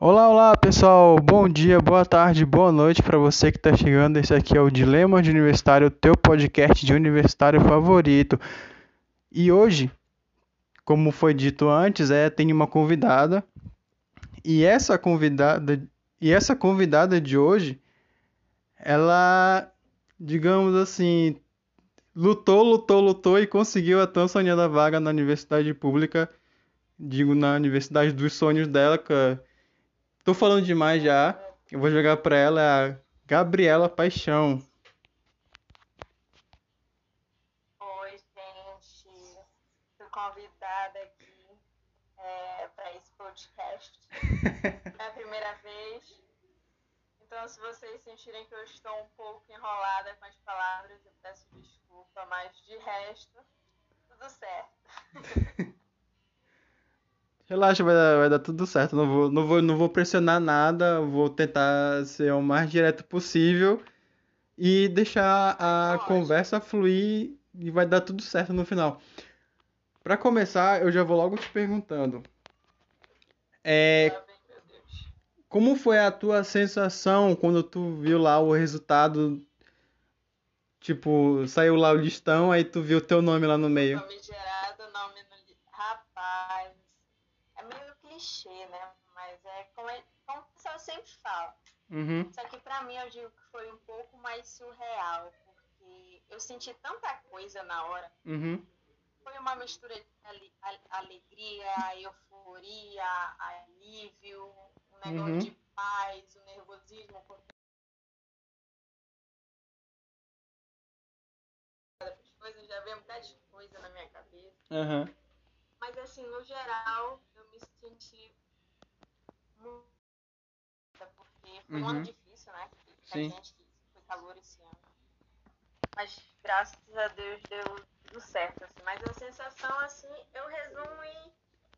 Olá, olá pessoal, bom dia, boa tarde, boa noite para você que está chegando. Esse aqui é o Dilema de Universitário, teu podcast de universitário favorito. E hoje, como foi dito antes, é tem uma convidada. E essa convidada, e essa convidada de hoje, ela, digamos assim, lutou, lutou, lutou e conseguiu a tão sonhada vaga na universidade pública, digo na universidade dos sonhos dela, que Tô falando demais já. Eu vou jogar pra ela a Gabriela Paixão. Oi, gente. Fui convidada aqui é, para esse podcast. é a primeira vez. Então, se vocês sentirem que eu estou um pouco enrolada com as palavras, eu peço desculpa, mas de resto, tudo certo. Relaxa, vai dar, vai dar tudo certo. Não vou, não vou, não vou pressionar nada. Vou tentar ser o mais direto possível e deixar a conversa fluir e vai dar tudo certo no final. Para começar, eu já vou logo te perguntando. É, como foi a tua sensação quando tu viu lá o resultado? Tipo, saiu lá o listão, aí tu viu o teu nome lá no meio. Clichê, né? Mas é como, é, como o pessoal sempre fala. Uhum. Só que pra mim eu digo que foi um pouco mais surreal, porque eu senti tanta coisa na hora. Uhum. Foi uma mistura de alegria, euforia, alívio, um negócio uhum. de paz, o um nervosismo. Coisas, já veio muita coisa na minha cabeça. Mas assim, no geral, senti muito. Porque foi uhum. um ano uhum. difícil, né? Pra Sim. gente que foi calor esse ano. Mas graças a Deus deu tudo certo, assim. Mas a sensação, assim, eu resumo em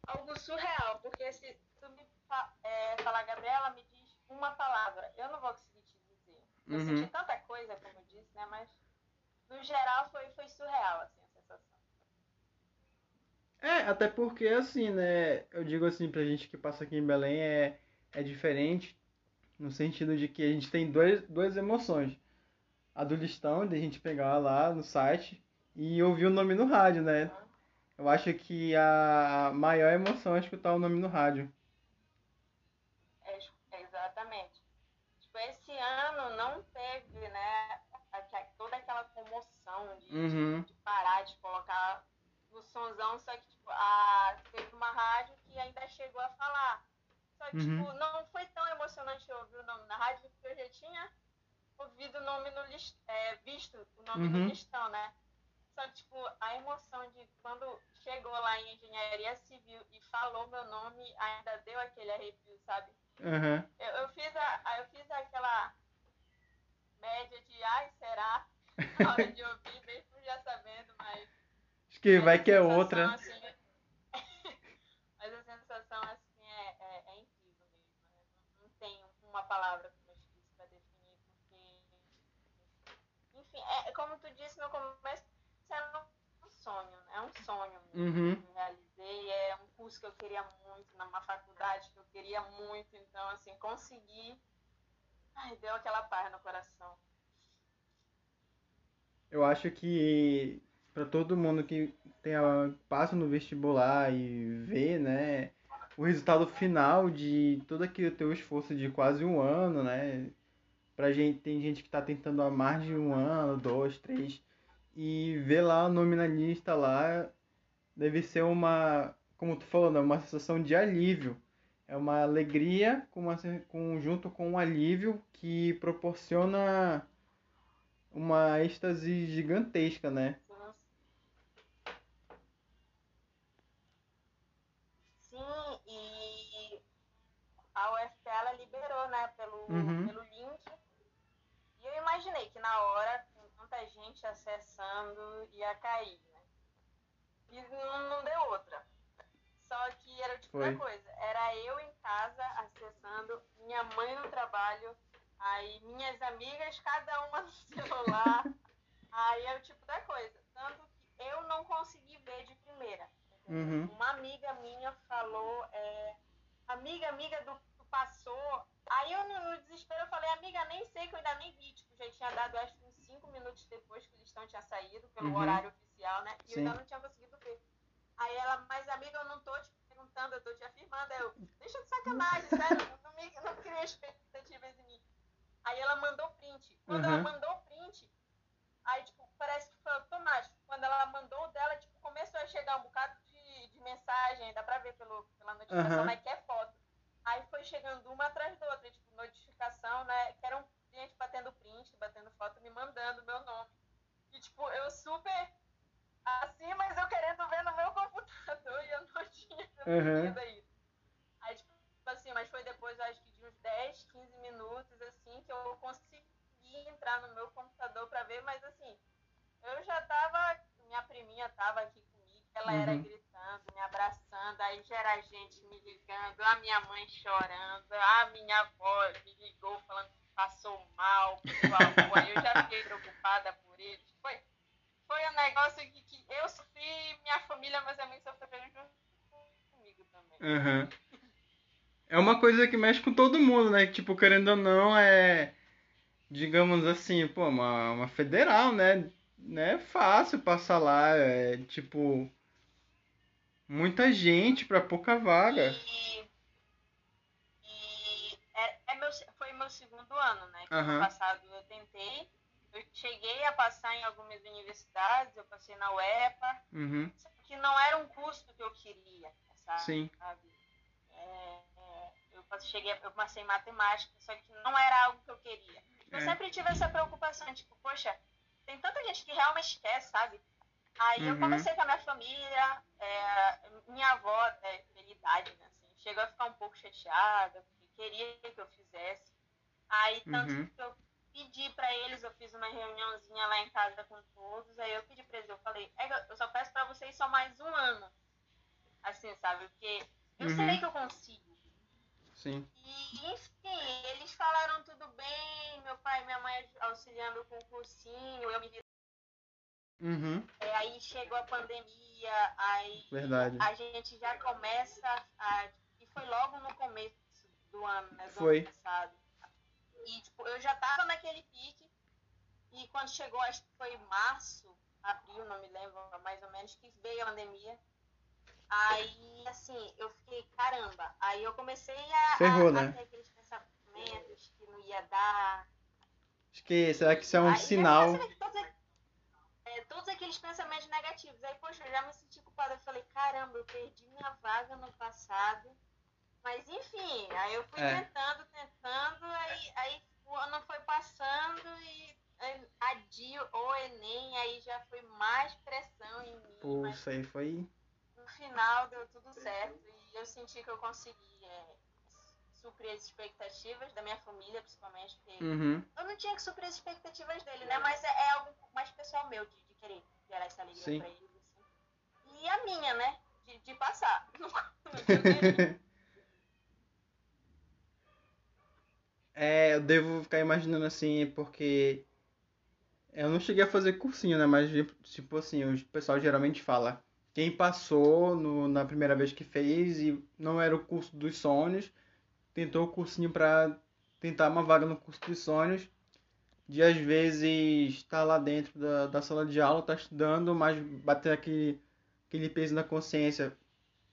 algo surreal. Porque se tu me fa é, falar, Gabriela, me diz uma palavra, eu não vou conseguir te dizer. Eu uhum. senti tanta coisa, como eu disse, né? Mas no geral foi, foi surreal, assim. É, até porque assim, né? Eu digo assim pra gente que passa aqui em Belém é, é diferente no sentido de que a gente tem dois, duas emoções. A do listão, de a gente pegar lá no site e ouvir o nome no rádio, né? Eu acho que a maior emoção é escutar o nome no rádio. É, exatamente. Tipo, esse ano não teve, né, toda aquela comoção de, uhum. de parar de colocar sonzão, só que tipo, a, teve uma rádio que ainda chegou a falar. Só que, uhum. tipo, não foi tão emocionante ouvir o nome na rádio, porque eu já tinha ouvido o nome no list, é, visto o nome uhum. no listão, né? Só que, tipo, a emoção de quando chegou lá em engenharia civil e falou meu nome, ainda deu aquele arrepio, sabe? Uhum. Eu, eu, fiz a, eu fiz aquela média de ai, será? Na hora de ouvir, mesmo já sabendo, mas Que vai que é outra. Assim, mas a sensação assim é, é, é incrível mesmo. Né? Não, tem uma palavra como eu disse para definir, porque. Enfim, é, como tu disse no começo, é um sonho, né? é um sonho uhum. que eu realizei. É um curso que eu queria muito, numa faculdade que eu queria muito. Então, assim, consegui. Ai, deu aquela paz no coração. Eu acho que para todo mundo que tem a, passa no vestibular e vê, né, o resultado final de todo aquele teu esforço de quase um ano, né? Pra gente, tem gente que está tentando há mais de um ano, dois, três, e ver lá o nome na lista lá deve ser uma, como tu falou, né, uma sensação de alívio. É uma alegria com uma, com, junto com um alívio que proporciona uma êxtase gigantesca, né? né, pelo, uhum. pelo link. E eu imaginei que na hora, com tanta gente acessando, ia cair, né? E não, não deu outra. Só que era tipo da coisa. Era eu em casa acessando, minha mãe no trabalho, aí minhas amigas, cada uma no celular. aí era o tipo da coisa. Tanto que eu não consegui ver de primeira. Uhum. Uma amiga minha falou, é, amiga, amiga do passou. Aí eu, no, no, desespero, eu falei, amiga, nem sei que eu ainda nem vi. Tipo, já tinha dado, acho que uns 5 minutos depois que o listão tinha saído, pelo uhum. horário oficial, né? E Sim. eu ainda não tinha conseguido ver. Aí ela, mas amiga, eu não tô te perguntando, eu tô te afirmando. Aí eu, deixa de sacanagem, sério, não, me, não criei expectativas em mim. Aí ela mandou print. Quando uhum. ela mandou print, aí, tipo, parece que foi automático. Quando ela mandou o dela, tipo, começou a chegar um bocado de, de mensagem, dá pra ver pelo, pela notificação, uhum. mas que é foto. Aí foi chegando uma atrás da outra, tipo, notificação, né? Que era um cliente batendo print, batendo foto, me mandando meu nome. E, tipo, eu super assim, mas eu querendo ver no meu computador e eu não tinha uhum. isso. Aí, tipo, assim, mas foi depois, acho que de uns 10, 15 minutos, assim, que eu consegui entrar no meu computador para ver, mas assim, eu já tava, minha priminha tava aqui comigo, ela uhum. era gritando, me abraçando, aí já era gente me ligando, a minha chorando, a minha avó me ligou falando que passou mal, aí eu já fiquei preocupada por eles. Foi, foi um negócio que, que eu sofri, minha família, meus amigos sofreram junto comigo também. Uhum. É uma coisa que mexe com todo mundo, né? Tipo, querendo ou não, é. Digamos assim, pô, uma, uma federal, né? Não é fácil passar lá, é tipo. Muita gente para pouca vaga. E uhum. ano passado eu tentei. Eu cheguei a passar em algumas universidades, eu passei na UEPA, uhum. que não era um custo que eu queria, sabe? Sim. Sabe? É, é, eu cheguei, eu passei em matemática, só que não era algo que eu queria. Eu é. sempre tive essa preocupação, tipo, poxa, tem tanta gente que realmente quer, sabe? Aí uhum. eu conversei com a minha família, é, minha avó, é, idade, né, assim, chegou a ficar um pouco chateada, porque queria que eu fizesse. Aí, tanto uhum. que eu pedi para eles, eu fiz uma reuniãozinha lá em casa com todos, aí eu pedi para eles, eu falei, é, eu só peço para vocês só mais um ano. Assim, sabe? Porque eu uhum. sei que eu consigo. Sim. E, enfim, eles falaram tudo bem, meu pai e minha mãe auxiliando com o cursinho, eu me Uhum. É, aí chegou a pandemia, aí Verdade. a gente já começa a. E foi logo no começo do ano, né? Do foi. ano passado. E tipo, eu já tava naquele pique. E quando chegou, acho que foi março, abril, não me lembro mais ou menos, que veio a pandemia. Aí, assim, eu fiquei, caramba. Aí eu comecei a, Ferrou, a, né? a aqueles pensamentos que não ia dar. Acho que será que isso é um aí, sinal? Todos, é, todos aqueles pensamentos negativos. Aí, poxa, eu já me senti culpada. Eu falei, caramba, eu perdi minha vaga no passado. Mas enfim, aí eu fui é. tentando, tentando, aí, aí o ano foi passando e adio o Enem, aí já foi mais pressão em mim. Isso aí foi final deu tudo certo e eu senti que eu consegui é, suprir as expectativas da minha família, principalmente, porque uhum. eu não tinha que suprir as expectativas dele, né? Mas é, é algo mais pessoal meu de, de querer gerar essa alegria Sim. pra eles. Assim. E a minha, né? De, de passar. é, eu devo ficar imaginando assim, porque eu não cheguei a fazer cursinho, né? Mas, tipo assim, o pessoal geralmente fala quem passou no, na primeira vez que fez e não era o curso dos sonhos, tentou o cursinho para tentar uma vaga no curso dos sonhos, de às vezes estar tá lá dentro da, da sala de aula, tá estudando, mas bater aquele, aquele peso na consciência.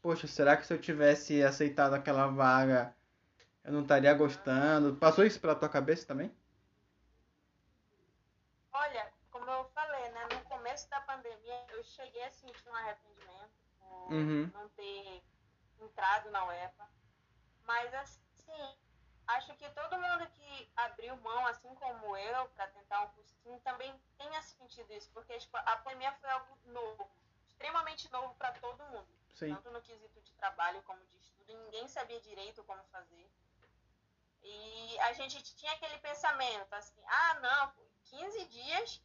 Poxa, será que se eu tivesse aceitado aquela vaga, eu não estaria gostando? Passou isso pela tua cabeça também? Olha, como eu falei, né, no começo da pandemia eu cheguei a sentir um arrependimento por uhum. não ter entrado na UEPA. Mas assim, acho que todo mundo que abriu mão, assim como eu, para tentar um cursinho, também tenha sentido isso, porque tipo, a pandemia foi algo novo, extremamente novo para todo mundo. Sim. Tanto no quesito de trabalho como de estudo, ninguém sabia direito como fazer. E a gente tinha aquele pensamento assim, ah não, 15 dias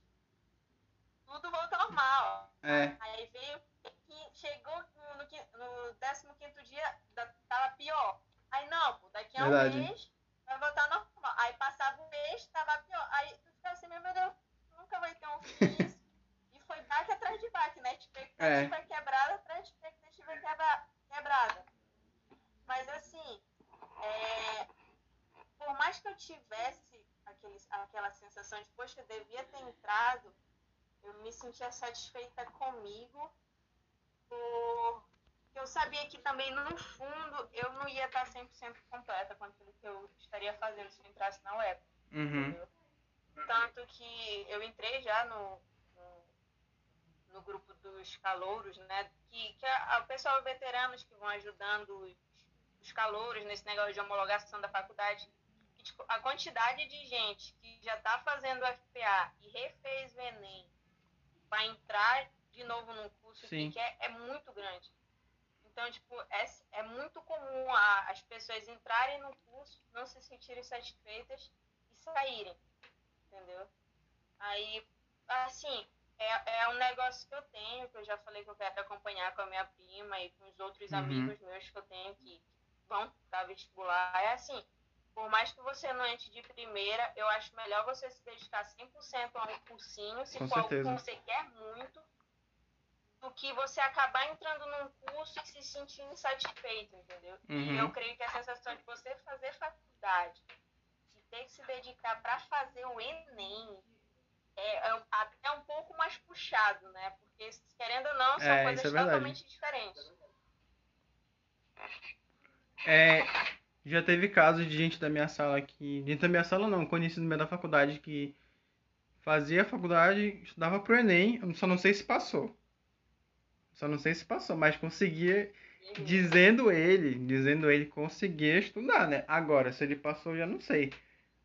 tudo volta normal. É. Aí veio, chegou no, no, no 15 dia, tava pior. Aí não, pô, daqui a Verdade. um mês vai voltar normal. Aí passava um mês, tava pior. Aí tu ficava assim, meu Deus, nunca vai ter um fim e foi baque atrás de baque, né? Expectativa é. quebrada atrás de expectativa quebra, quebrada. Mas assim, é, sensação de, poxa, eu devia ter entrado, eu me sentia satisfeita comigo, por... eu sabia que também, no fundo, eu não ia estar 100% completa com aquilo que eu estaria fazendo se eu entrasse na web. Uhum. Tanto que eu entrei já no, no, no grupo dos calouros, né? Que, que a, a, o pessoal veteranos que vão ajudando os, os calouros nesse negócio de homologação da faculdade tipo, a quantidade de gente que já está fazendo FPA e refez o Enem para entrar de novo num curso Sim. que quer é muito grande. Então, tipo, é, é muito comum a, as pessoas entrarem no curso, não se sentirem satisfeitas e saírem, entendeu? Aí, assim, é, é um negócio que eu tenho, que eu já falei que eu quero acompanhar com a minha prima e com os outros uhum. amigos meus que eu tenho que vão para vestibular. É assim, por mais que você não entre de primeira, eu acho melhor você se dedicar 100% a um cursinho, se Com for certeza. algo que você quer muito, do que você acabar entrando num curso e se sentir insatisfeito, entendeu? Uhum. E eu creio que a sensação de você fazer faculdade e ter que se dedicar para fazer o Enem é, é, até um pouco mais puxado, né? Porque, querendo ou não, são é, coisas é totalmente diferentes. É, já teve casos de gente da minha sala que. Dentro da minha sala não, conhecido meu da faculdade que fazia faculdade, estudava pro Enem, só não sei se passou. Só não sei se passou, mas conseguia, dizendo ele, dizendo ele, conseguia estudar, né? Agora, se ele passou, já não sei.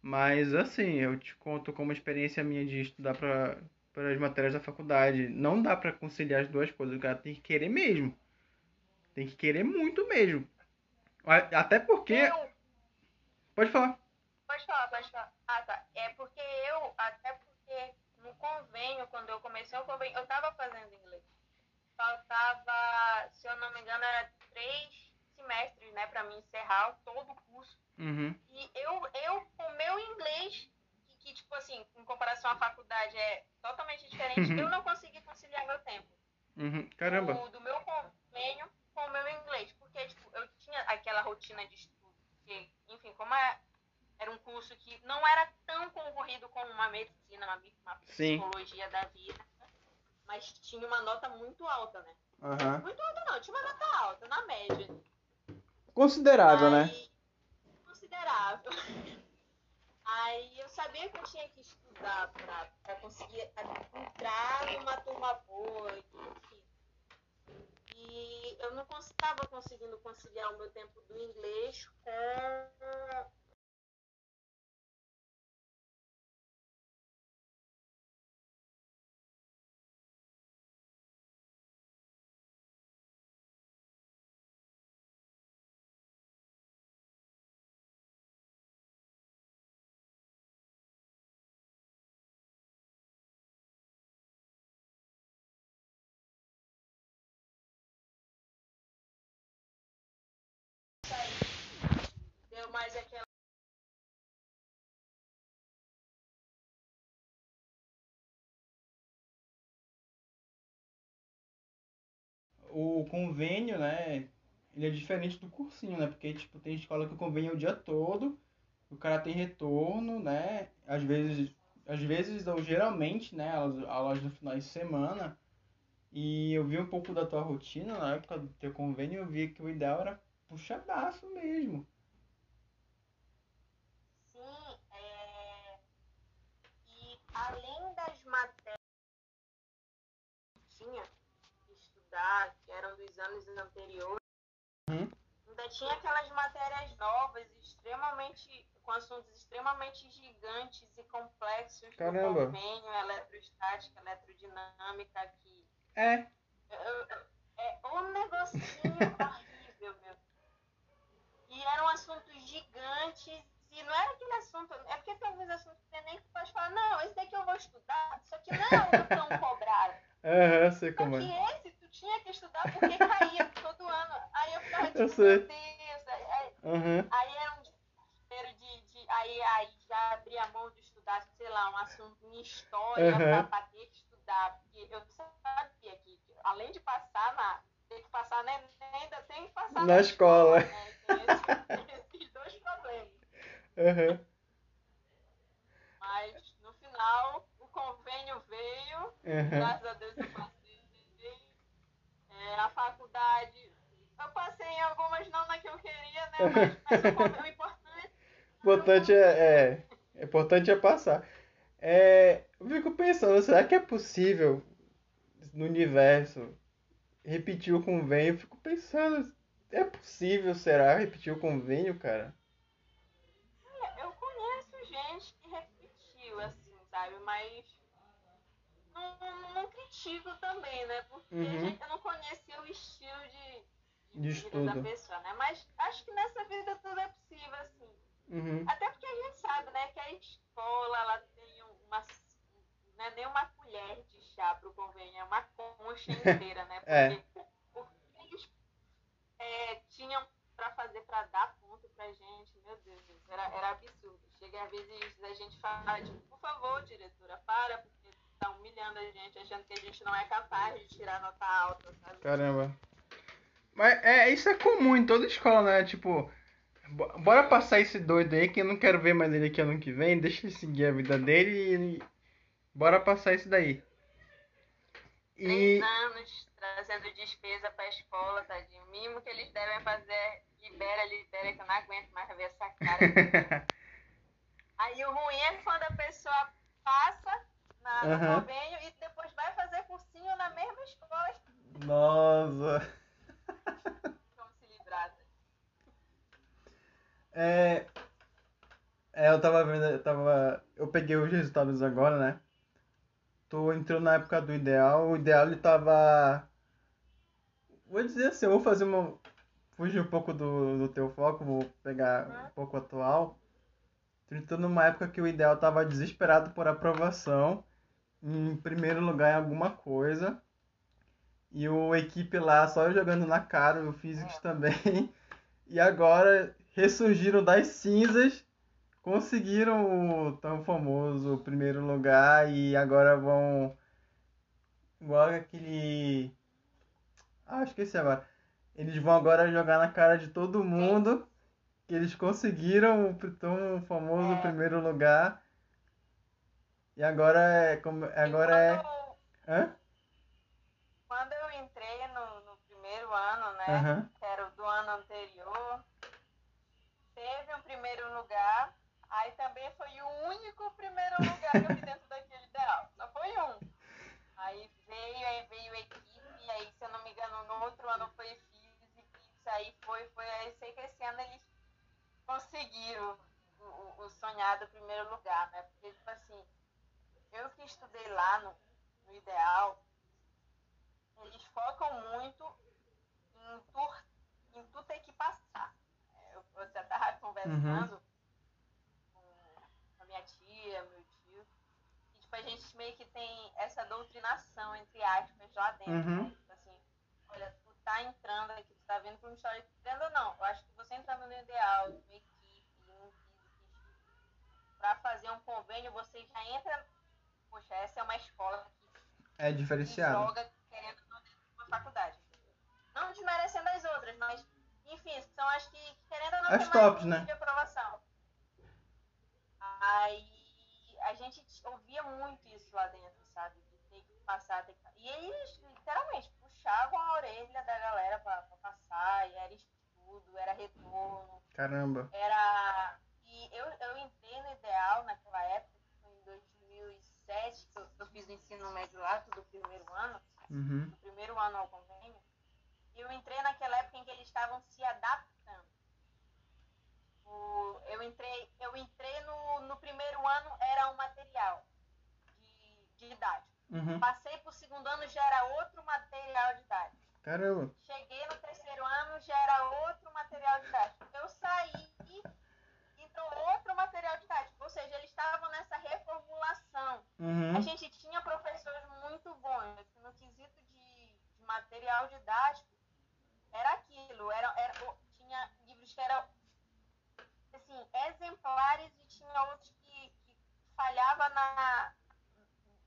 Mas assim, eu te conto como experiência minha de estudar para para as matérias da faculdade. Não dá para conciliar as duas coisas, o cara tem que querer mesmo. Tem que querer muito mesmo. Até porque. Eu... Pode falar. Pode falar, pode falar. Ah, tá. É porque eu, até porque no convênio, quando eu comecei o convênio, eu tava fazendo inglês. Faltava, se eu não me engano, era três semestres, né, pra mim encerrar todo o curso. Uhum. E eu, eu, com meu inglês, que, que, tipo assim, em comparação à faculdade é totalmente diferente, eu não consegui conciliar meu tempo. Uhum. Caramba. Do, do meu convênio com o meu inglês. Porque, tipo, tinha aquela rotina de estudo. Que, enfim, como é, era um curso que não era tão concorrido como uma medicina, uma, uma psicologia Sim. da vida, mas tinha uma nota muito alta, né? Uhum. Muito alta não, tinha uma nota alta, na média. Considerável, né? Aí, né? Considerável. Aí eu sabia que eu tinha que estudar para conseguir entrar numa turma boa, enfim. E eu não estava conseguindo conciliar o meu tempo do inglês com mais aquela. O convênio, né? Ele é diferente do cursinho, né? Porque, tipo, tem escola que o convênio é o dia todo, o cara tem retorno, né? Às vezes, às vezes ou geralmente, né? Aulas, no final de semana. E eu vi um pouco da tua rotina na época do teu convênio, eu vi que o ideal era puxadaço mesmo. Além das matérias que tinha que estudar, que eram dos anos anteriores, uhum. ainda tinha aquelas matérias novas, extremamente, com assuntos extremamente gigantes e complexos Caramba. do convênio, eletrostática, eletrodinâmica, que é, é um negocinho horrível, meu. E eram assuntos gigantes e não era aquele assunto, é porque tem alguns assuntos que nem que pode falar, não, esse daqui eu vou estudar, isso aqui não é tão cobrado. Aham, uhum, sei como é. Só que esse tu tinha que estudar porque caía todo ano. Aí eu ficava tipo, eu sei. meu Deus. Aí, uhum. aí era um desespero de, de. aí, aí já abria a mão de estudar, sei lá, um assunto em história uhum. pra, pra ter que estudar. Porque eu sabia que, além de passar na. Tem que passar na ainda tem que passar na, na escola. escola né? Uhum. Mas no final Uhum. Graças a Deus eu passei. É, a faculdade, eu passei em algumas, não na que eu queria, né? Mas, mas o importante. O importante é, é, importante é passar. É, eu fico pensando, será que é possível no universo repetir o convênio? Eu fico pensando, é possível, será, repetir o convênio, cara? eu conheço gente que repetiu, assim, sabe? Mas não, não, critico também, né? Porque uhum. eu não conhecia o estilo de, de, de vida da pessoa, né? Mas acho que nessa vida tudo é possível, assim. Uhum. Até porque a gente sabe, né, que a escola, ela tem uma... Não é nem uma colher de chá pro convênio, é uma concha inteira, né? É. Porque, é. porque eles é, tinham para fazer para dar ponto pra gente, meu Deus, era, era absurdo. Chega às vezes a gente fala, tipo, por favor, diretora, para, porque tá humilhando a gente, achando que a gente não é capaz de tirar nota alta, sabe? Caramba. Mas é, isso é comum em toda escola, né? Tipo, bora passar esse doido aí que eu não quero ver mais ele aqui ano que vem, deixa ele seguir a vida dele e bora passar isso daí. E... Três anos trazendo despesa pra escola, tadinho. O mínimo que eles devem fazer, libera, libera, que eu não aguento mais ver essa cara. Aí o ruim é quando a pessoa passa na, uhum. no convênio e depois vai fazer cursinho na mesma escola. Nossa! Como se livrar. É, é, eu tava vendo, eu tava. Eu peguei os resultados agora, né? Tu entrou na época do ideal, o ideal ele tava. Vou dizer assim, eu vou fazer uma. Fugir um pouco do, do teu foco, vou pegar um pouco atual. Entrou numa época que o ideal tava desesperado por aprovação em primeiro lugar em alguma coisa. E o equipe lá só jogando na cara, o Physics é. também. E agora ressurgiram das cinzas, conseguiram o tão famoso primeiro lugar e agora vão. Igual aquele. Ah, esqueci agora. Eles vão agora jogar na cara de todo mundo que eles conseguiram o tão famoso é. primeiro lugar e agora é. Como, agora quando, é. Hã? Quando eu entrei no, no primeiro ano, né? Uhum. Que era o do ano anterior, teve um primeiro lugar. Aí também foi o único primeiro lugar que eu vi dentro daquele ideal. Só foi um. Aí veio, aí veio a equipe, aí se eu não me engano, no outro ano foi Physics, aí foi, foi, aí sei que esse ano eles conseguiram o, o, o sonhado primeiro lugar, né? Porque, tipo assim, eu que estudei lá no, no Ideal, eles focam muito em tu, em tu ter que passar. É, eu, você estava conversando uhum. com a minha tia, meu tio, e tipo, a gente meio que tem essa doutrinação, entre aspas, lá dentro. Uhum. Né? Tipo assim, olha, tu tá entrando aqui, tu tá vindo para uma história, entendendo ou não, eu acho que você entrando no Ideal, uma equipe, um para fazer um convênio, você já entra poxa, essa é uma escola que, é diferenciada. joga querendo uma faculdade. Não desmerecendo as outras, mas, enfim, são as que, querendo ou não, as tops, né? de aprovação. Aí a gente ouvia muito isso lá dentro, sabe? De ter que passar, ter que... E eles, literalmente, puxavam a orelha da galera pra, pra passar, e era estudo, era retorno. Caramba. Era. E eu, eu entrei no ideal naquela época, foi em 2006 2007, que eu, eu fiz o ensino médio lá, do primeiro ano, uhum. do primeiro ano ao convênio, e eu entrei naquela época em que eles estavam se adaptando. O, eu entrei, eu entrei no, no primeiro ano, era um material de, de idade. Uhum. Passei para o segundo ano, já era outro material idade. Caramba! Cheguei no terceiro ano, já era outro material idade. Eu saí entrou outro material didático. Ou seja, eles estavam nessa reformulação. Uhum. A gente tinha professores muito bons. No quesito de, de material didático, era aquilo. Era, era, tinha livros que eram assim, exemplares e tinha outros que, que falhava na,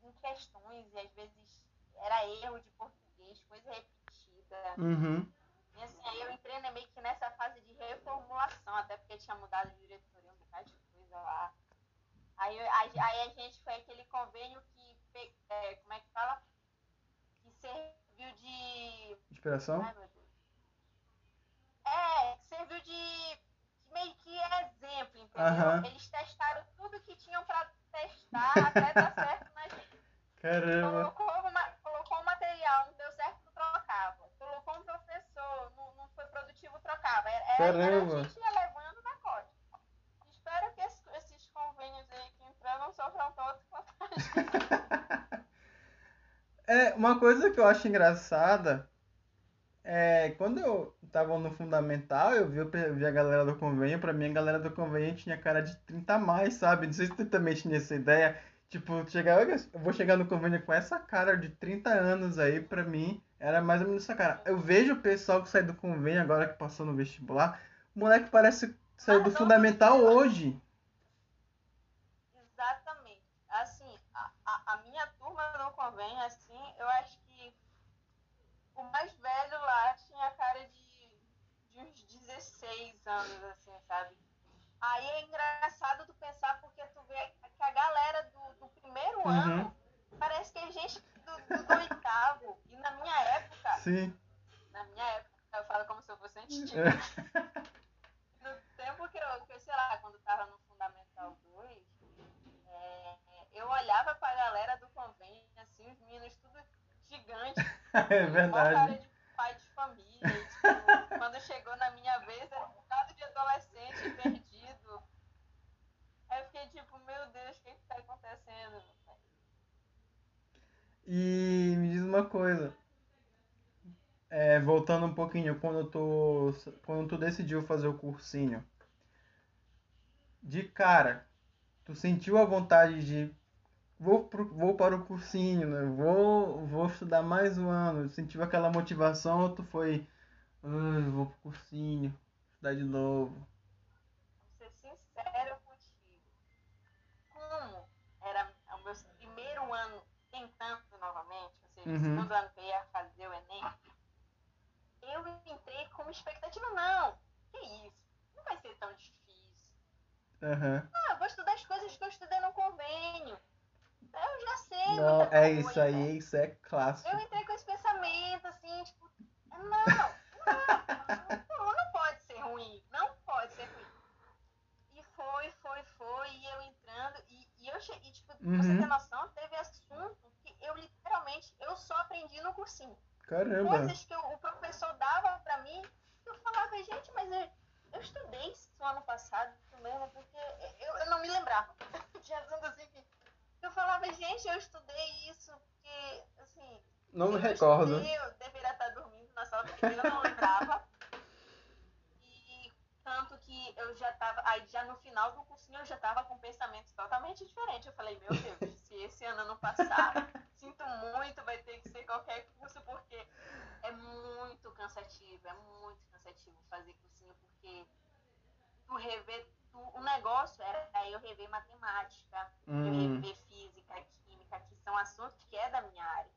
em questões e às vezes era erro de português, coisa repetida. Uhum. E assim, aí eu entrei né, meio que nessa fase de reformulação, até porque tinha mudado de diretoria, um bocado de coisa lá. Aí, aí, aí a gente foi aquele convênio que é, como é que fala? Que serviu de. Inspiração? Ai. É, serviu de meio que exemplo, entendeu? Eles testaram tudo que tinham pra testar até dar certo. Caramba. Colocou, uma, colocou um material, não deu certo, trocava. Colocou um professor, não, não foi produtivo, trocava. Era, Caramba. era a gente ia levando na corte. Espero que esses, esses convênios aí que entram não sofram todos quanto. É, uma coisa que eu acho engraçada é quando eu tava no fundamental, eu vi, eu vi a galera do convênio, pra mim a galera do convênio tinha cara de 30 a mais, sabe? Não sei se tu também tinha essa ideia. Tipo, chegar, eu vou chegar no convênio com essa cara de 30 anos aí, pra mim, era mais ou menos essa cara. Eu vejo o pessoal que sai do convênio agora que passou no vestibular, o moleque parece sair ah, do fundamental hoje. Exatamente. Assim, a, a, a minha turma no convênio, assim, eu acho que o mais velho lá tinha cara de, de uns 16 anos, assim, sabe? Aí é engraçado tu pensar porque tu vê que a galera do, do primeiro uhum. ano parece que é gente do, do, do, oitavo. E na minha época. Sim. Na minha época, eu falo como se eu fosse antiga. É. no tempo que eu, que eu, sei lá, quando tava no Fundamental 2, é, eu olhava pra galera do convênio, assim, os meninos tudo gigante. é verdade. cara de pai de família. tipo, quando chegou na minha vez, era um bocado de adolescente perdido Aí eu fiquei tipo, meu Deus, o que que tá acontecendo? E me diz uma coisa. É, voltando um pouquinho, quando tu, quando tu decidiu fazer o cursinho, de cara, tu sentiu a vontade de vou, pro, vou para o cursinho, né? vou, vou estudar mais um ano, sentiu aquela motivação ou tu foi, ah, vou pro cursinho, estudar de novo? Uhum. eu ia fazer o Enem, eu entrei com uma expectativa, não, que isso, não vai ser tão difícil. Uhum. Ah, eu vou estudar as coisas que eu estudei no convênio. Eu já sei. Não, é isso aí, isso é clássico. Eu entrei com esse pensamento, assim, tipo, não, não, não, não pode ser ruim, não pode ser ruim. E foi, foi, foi, e eu entrando, e, e eu cheguei, tipo, uhum. você ter noção, teve assunto eu literalmente, eu só cursinho. Caramba. Coisas que o professor dava pra mim, eu falava, gente, mas eu, eu estudei isso ano passado mesmo, porque eu, eu não me lembrava. Tinha assim que eu falava, gente, eu estudei isso, porque, assim... Não me recordo. Estudei, eu deveria estar dormindo na sala, porque eu não lembrava. E tanto que eu já tava, aí já no final do cursinho eu já tava com pensamentos totalmente diferentes. Eu falei, meu Deus, se esse ano não passar, sinto muito, vai ter que ser qualquer curso, porque é muito cansativo, é muito cansativo fazer cursinho, porque tu rever, tu, o negócio era eu rever matemática, hum. eu rever física, química, que são assuntos que é da minha área.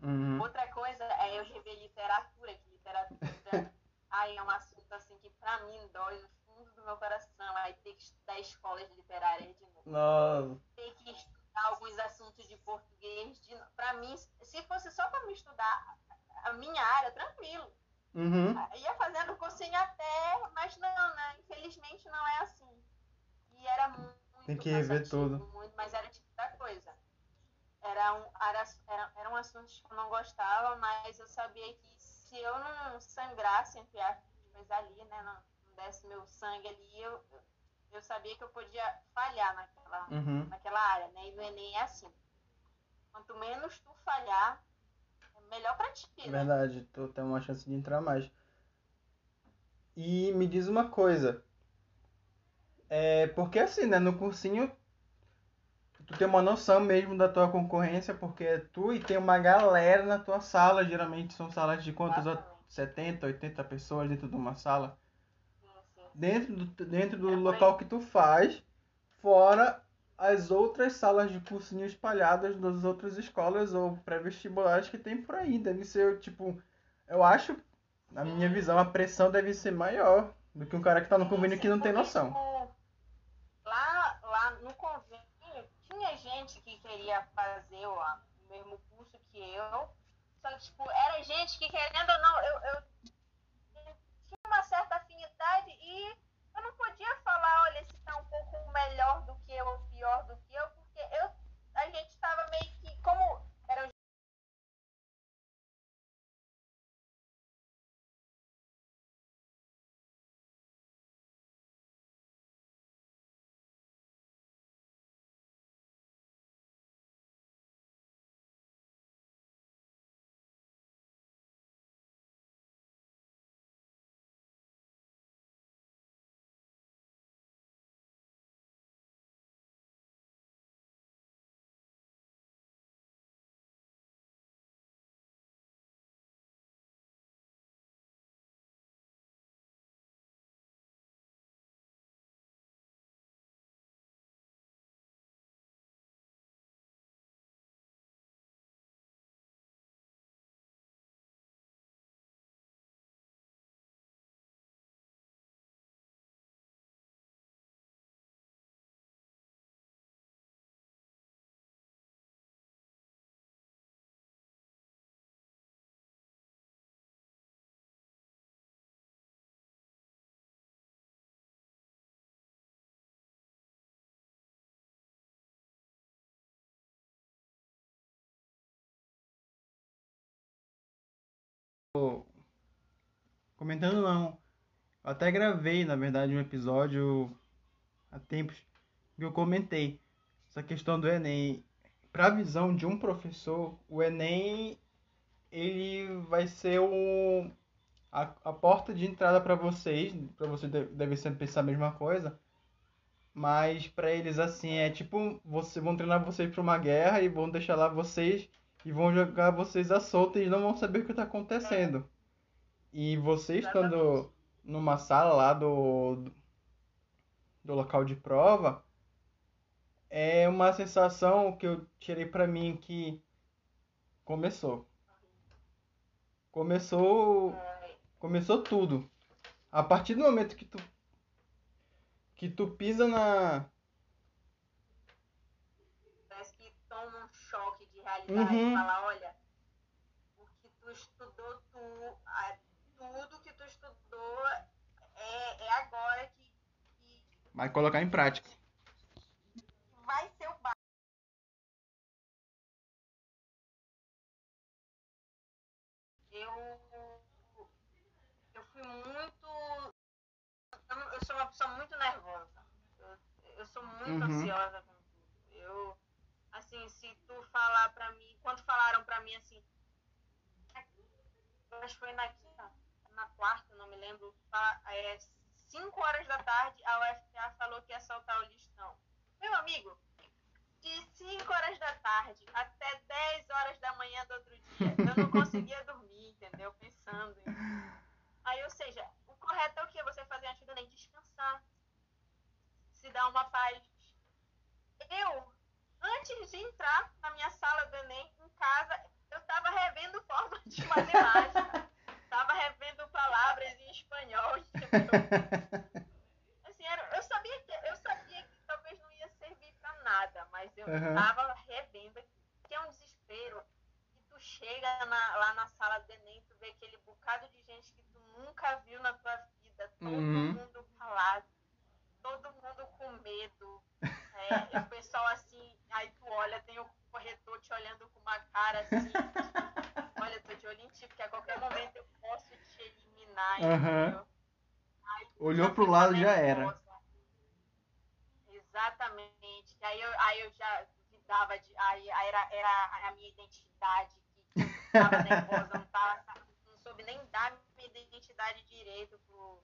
Uhum. Outra coisa é eu rever literatura, que literatura aí é um assunto assim que pra mim dói no fundo do meu coração. Aí ter que estudar escolas literárias de novo. Nossa. Ter que estudar alguns assuntos de português. De, pra mim, se fosse só pra me estudar a minha área, tranquilo. Uhum. Ia fazendo cursinho até, mas não, né? Infelizmente não é assim. E era muito. Tem Muito, mas era tipo da coisa. Era um, era, era, eram assuntos que eu não gostava, mas eu sabia que se eu não sangrasse, entre aspas, ali, né? Não, não desse meu sangue ali, eu, eu sabia que eu podia falhar naquela, uhum. naquela área, né? E no Enem é assim. Quanto menos tu falhar, é melhor pra ti. Né? Verdade, tu tem uma chance de entrar mais. E me diz uma coisa. É, porque assim, né, no cursinho tu tem uma noção mesmo da tua concorrência, porque é tu e tem uma galera na tua sala, geralmente são salas de quantas? 70, 80 pessoas dentro de uma sala dentro do, dentro do local que tu faz, fora as outras salas de cursinho espalhadas das outras escolas ou pré-vestibulares que tem por aí. Deve ser, tipo, eu acho, na minha visão, a pressão deve ser maior do que um cara que tá no convênio que não tem noção. Lá, lá no convênio tinha gente que queria fazer o mesmo curso que eu. Só que, tipo, era gente que, querendo ou não, eu, eu tinha uma certa afinidade e eu não podia falar, olha, esse tá um pouco melhor do que eu ou pior do que eu, porque eu, a gente estava meio que, como Comentando não. Eu até gravei, na verdade, um episódio há tempos que eu comentei essa questão do Enem. Para a visão de um professor, o Enem ele vai ser um, a, a porta de entrada para vocês, para você deve sempre pensar a mesma coisa, mas para eles assim é tipo, você vão treinar vocês para uma guerra e vão deixar lá vocês e vão jogar vocês à solta e não vão saber o que está acontecendo. E você estando numa sala lá do, do local de prova, é uma sensação que eu tirei para mim que começou. Começou começou tudo. A partir do momento que tu que tu pisa na parece que toma um choque de realidade uhum. e fala, olha, o que tu estudou tu tudo que tu estudou é, é agora que, que. Vai colocar em prática. Vai ser o básico. Eu. Eu fui muito. Eu sou uma pessoa muito nervosa. Eu, eu sou muito uhum. ansiosa com tudo. Eu. Assim, se tu falar pra mim. Quando falaram pra mim assim. Acho que foi na quinta na quarta, não me lembro, é, 5 horas da tarde, a UFPA falou que ia soltar o listão. Meu amigo, de 5 horas da tarde até 10 horas da manhã do outro dia, eu não conseguia dormir, entendeu? Pensando em... Aí, ou seja, o correto é o que? Você fazer antes do nem descansar, se dar uma paz. Eu, antes de entrar na minha sala do Enem, em casa, eu estava revendo formas de matemática tava revendo palavras em espanhol. assim, era, eu, sabia que, eu sabia que talvez não ia servir para nada, mas eu uhum. tava revendo, que é um desespero. E tu chega na, lá na sala do Enem, tu vê aquele bocado de gente que tu nunca viu na tua vida, todo uhum. mundo calado, todo mundo com medo. É, o pessoal assim, aí tu olha, tem o corretor te olhando com uma cara assim olha, eu tô de olho em ti, porque a qualquer momento eu posso te eliminar, uhum. Aí, Olhou pro lado já era. Exatamente. Aí eu, aí eu já duvidava de. Aí, aí era, era a minha identidade que, tava nervosa, não, tava, não soube nem dar minha identidade direito pro,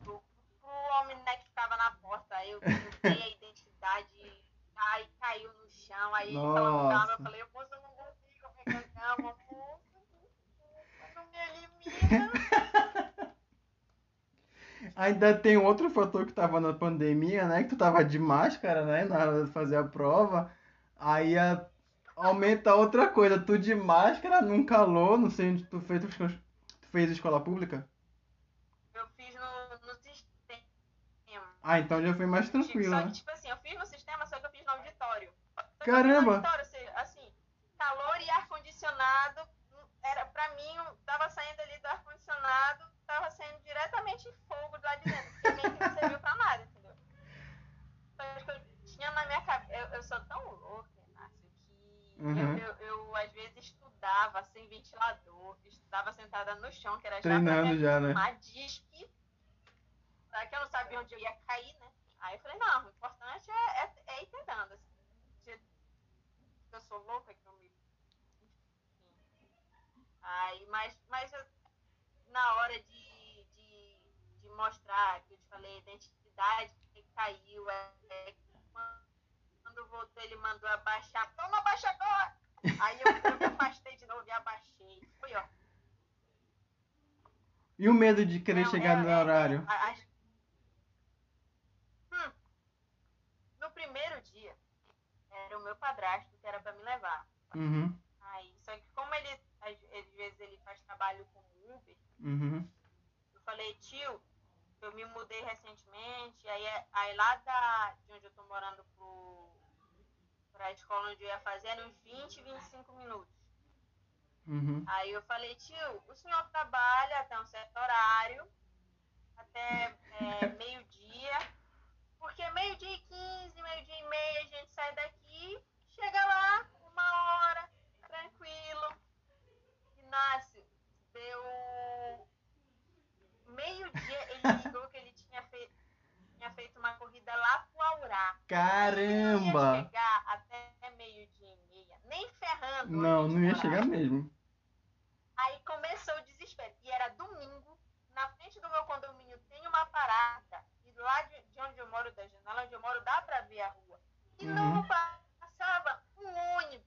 pro, pro homem né, que ficava na porta. Aí eu dei a identidade, aí caiu no chão, aí Nossa. tava calma, eu falei, moça, eu não consigo pegar calma, Ainda tem outro fator que tava na pandemia, né? Que tu tava de máscara, né? Na hora de fazer a prova. Aí a... aumenta outra coisa. Tu de máscara, num calor, não sei onde tu fez. Tu fez escola pública? Eu fiz no, no sistema. Ah, então já foi mais tranquilo, só que, né? tipo assim, eu fiz no Caramba! Assim, calor e ar-condicionado, era pra mim, tava saindo ali do ar-condicionado, tava saindo diretamente fogo lá de dentro, porque não serviu pra nada, entendeu? Então, eu tinha na minha cabeça, eu, eu sou tão louca, Márcio, que uhum. eu, eu, eu, às vezes estudava sem ventilador, estudava sentada no chão, que era Treinando já, né? uma disque, que eu não sabia onde eu ia cair, né? Aí eu falei, não, o importante é, é, é ir tentando. Assim. Eu sou louca que eu me. Aí, mas, mas eu, na hora de, de, de mostrar, que eu te falei, a identidade que caiu, é, é, quando voltou ele mandou abaixar, toma abaixa agora! Aí eu, eu me afastei de novo e abaixei. Foi, ó. E o medo de querer Não, chegar é, no é, horário? É, hum, no primeiro dia, o meu padrasto que era para me levar. Uhum. Aí, só que como ele, às, vezes, ele faz trabalho como Uber, uhum. eu falei, tio, eu me mudei recentemente, aí, é, aí lá da, de onde eu tô morando pro, pra escola onde eu ia fazer, eram uns 20, 25 minutos. Uhum. Aí eu falei, tio, o senhor trabalha até um certo horário, até é, meio-dia, porque meio-dia e 15, meio-dia e meia a gente sai daqui, chega lá, uma hora, tranquilo. Inácio, deu meio-dia, ele ligou que ele tinha feito, tinha feito uma corrida lá pro Aurá. Caramba! Ele ia chegar até meio-dia e meia, nem ferrando. Não, não ia chegar mesmo. Aí começou o desespero. E era domingo, na frente do meu condomínio tem uma parada. E lá de, de onde eu moro, da janela onde eu moro, dá pra ver a rua. E uhum. não passava um ônibus.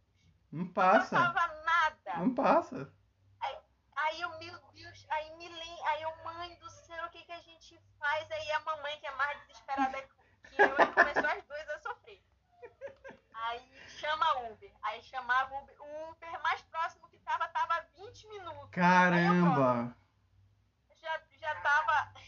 Não passa. Não passava nada. Não passa. Aí, aí eu, meu Deus, aí me lembro, aí eu, mãe do céu, o que, que a gente faz? Aí a mamãe, que é mais desesperada que eu, começou as duas a sofrer. Aí chama Uber. Aí chamava o Uber. O Uber mais próximo que tava, tava 20 minutos. Caramba! já, já tava.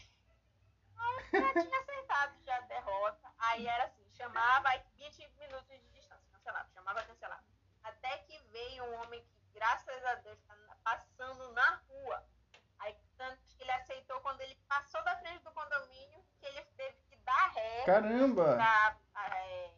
Já tinha aceitado já a derrota. Aí era assim, chamava, aí 20 minutos de distância, cancelava, chamava, cancelava. Até que veio um homem que, graças a Deus, tá passando na rua. Aí tanto que ele aceitou quando ele passou da frente do condomínio, que ele teve que dar ré. Caramba! Pra, é,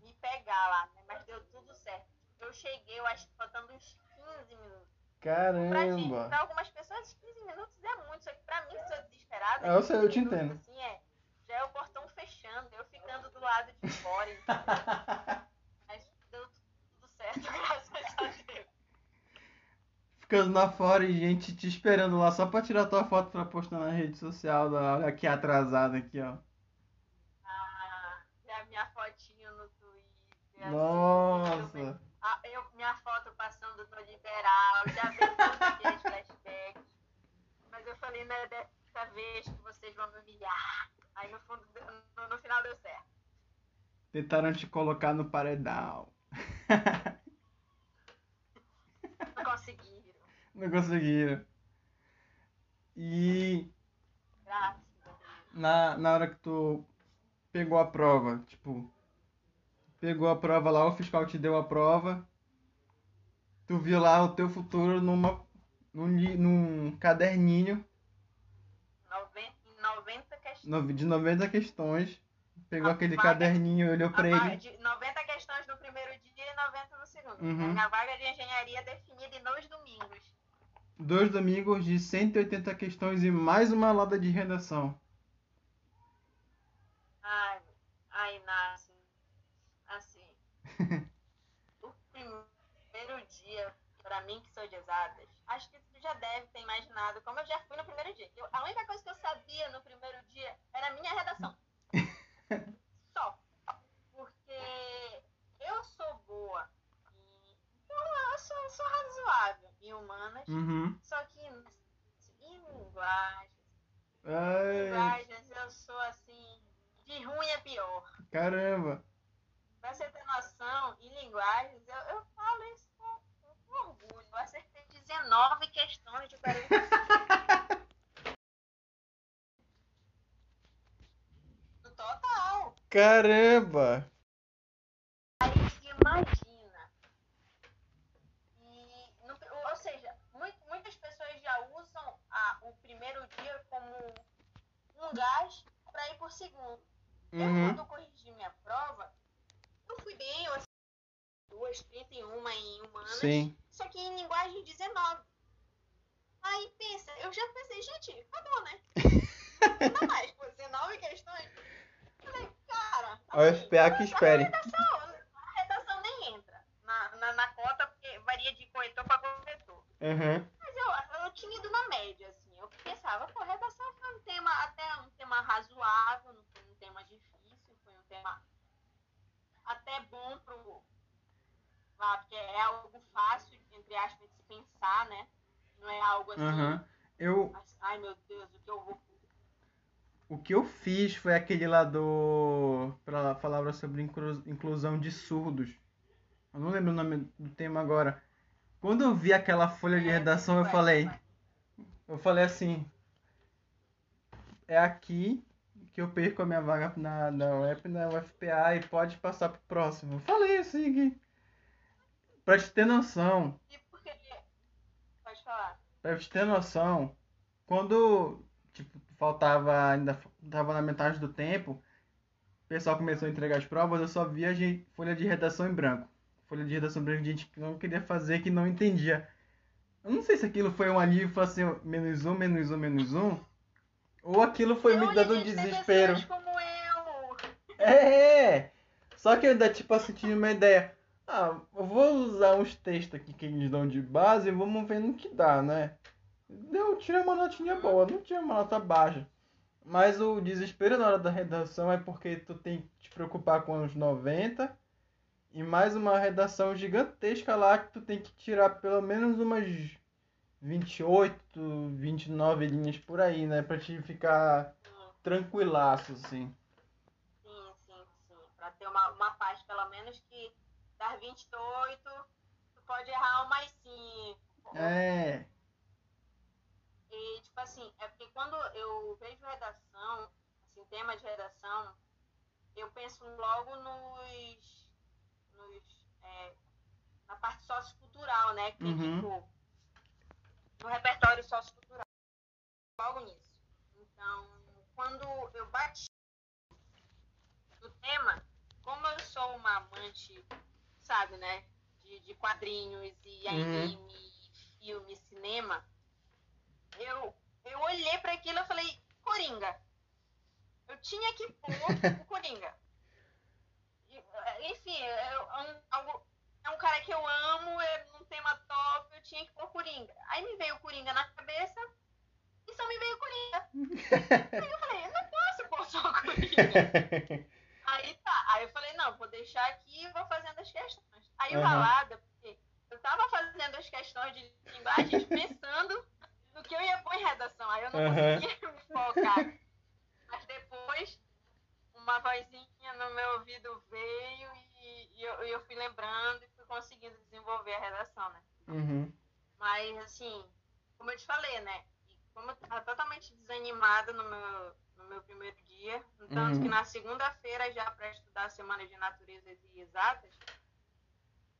me pegar lá, né? Mas deu tudo certo. Eu cheguei, eu acho que faltando uns 15 minutos. Caramba! Pra, gente, pra algumas pessoas, 15 minutos é muito, só que pra mim, que sou desesperada. É, eu, sei, eu te entendo. Assim, é, já é o portão fechando, eu ficando do lado de fora. Mas deu tudo certo, graças a Deus. Ficando lá fora e gente te esperando lá só pra tirar tua foto pra postar na rede social. Olha aqui atrasada aqui, ó. Ah, já minha fotinho no Twitter. Nossa! Assim, eu, eu, minha foto passando no liberal, já vi todos aqueles flashbacks. Mas eu falei, não é dessa vez que vocês vão me humilhar. Aí no, fundo, no, no final deu certo. Tentaram te colocar no paredão. Não conseguiram. Não conseguiram. E. Graças na, na hora que tu pegou a prova, tipo. Pegou a prova lá, o fiscal te deu a prova. Tu viu lá o teu futuro numa, num, num caderninho 90 questões. De 90 questões. Pegou a aquele vaga, caderninho e olhou pra ele. De 90 questões no primeiro dia e 90 no segundo. Uhum. A vaga de engenharia definida em dois domingos. Dois domingos de 180 questões e mais uma lada de redação. Ai, ai, Inácio. O primeiro dia, pra mim que sou de exatas, acho que já deve ter imaginado como eu já fui no primeiro dia. Eu, a única coisa que eu sabia no primeiro dia era a minha redação. Só. Porque eu sou boa em. Eu sou, sou razoável em humanas. Uhum. Só que em, em linguagens. Ai. Linguagens eu sou assim. De ruim é pior. Caramba! Pra você ter noção, em linguagens, eu, eu falo isso com, com orgulho. Eu acertei 19 questões de 45. No total. Caramba! Aí imagina. E, no, ou seja, muito, muitas pessoas já usam a, o primeiro dia como um gás para ir por segundo. Uhum. Eu, quando corrigi minha prova, fui bem, eu duas, 31 em humanas, Sim. só que em linguagem 19. Aí pensa, eu já pensei, gente, acabou, né? Não mais, por 19 questões. Falei, cara. Assim, o FPA que espere. A redação, a redação nem entra na, na, na cota, porque varia de corretor para corretor. Uhum. Mas eu, eu tinha ido na média, assim. Eu pensava, pô, redação foi um tema, até um tema razoável, não foi um tema difícil, foi um tema até bom pro. Ah, porque é algo fácil, entre aspas, de se pensar, né? Não é algo assim. Uhum. Eu... Ai, meu Deus, o que eu vou. O que eu fiz foi aquele lá do. Pra palavra sobre inclusão de surdos. Eu não lembro o nome do tema agora. Quando eu vi aquela folha de é, redação, eu falei. Eu falei assim. É aqui que eu perco a minha vaga na, na UEP na UFPA e pode passar pro próximo. Eu falei assim que. Pra te ter noção. E Pode falar. Pra te ter noção, quando tipo, faltava ainda tava na metade do tempo, o pessoal começou a entregar as provas, eu só via gente, folha de redação em branco. Folha de redação em branco de gente que não queria fazer, que não entendia. Eu não sei se aquilo foi um alívio, assim, menos um, menos um, menos um. Ou aquilo foi me dando um desespero. Como eu. É! Só que eu ainda, tipo, assim, tinha uma ideia. Ah, eu vou usar uns textos aqui que eles dão de base e vamos ver no que dá, né? Deu, tirei uma notinha boa, não tinha uma nota baixa. Mas o desespero na hora da redação é porque tu tem que te preocupar com os 90 e mais uma redação gigantesca lá que tu tem que tirar pelo menos umas 28, 29 linhas por aí, né? Pra te ficar tranquilaço, assim. Sim, sim, sim. Pra ter uma, uma parte, pelo menos, que das 28, tu pode errar umas 5. É. E, tipo assim, é porque quando eu vejo redação, assim, tema de redação, eu penso logo nos. nos é, na parte sociocultural, né? Que uhum. tipo, no repertório sociocultural. Logo nisso. Então, quando eu bati no tema, como eu sou uma amante sabe, né? De, de quadrinhos e uhum. anime, filme, cinema. Eu, eu olhei para aquilo e falei, Coringa. Eu tinha que pôr o Coringa. Enfim, é, um, é um cara que eu amo, é um tema top, eu tinha que pôr Coringa. Aí me veio o Coringa na cabeça e só me veio Coringa. Aí eu falei, não posso pôr só Coringa. Aí tá. Aí eu falei, não, vou deixar aqui e vou fazendo as questões. Aí uhum. o Ralada, porque eu tava fazendo as questões de linguagem pensando no que eu ia pôr em redação. Aí eu não uhum. conseguia me focar. Mas depois, uma vozinha no meu ouvido veio e, e eu, eu, fui lembrando conseguindo desenvolver a redação, né? Uhum. Mas, assim, como eu te falei, né? Como eu tava totalmente desanimada no meu, no meu primeiro dia. Tanto uhum. que na segunda-feira, já para estudar a Semana de Naturezas e Exatas,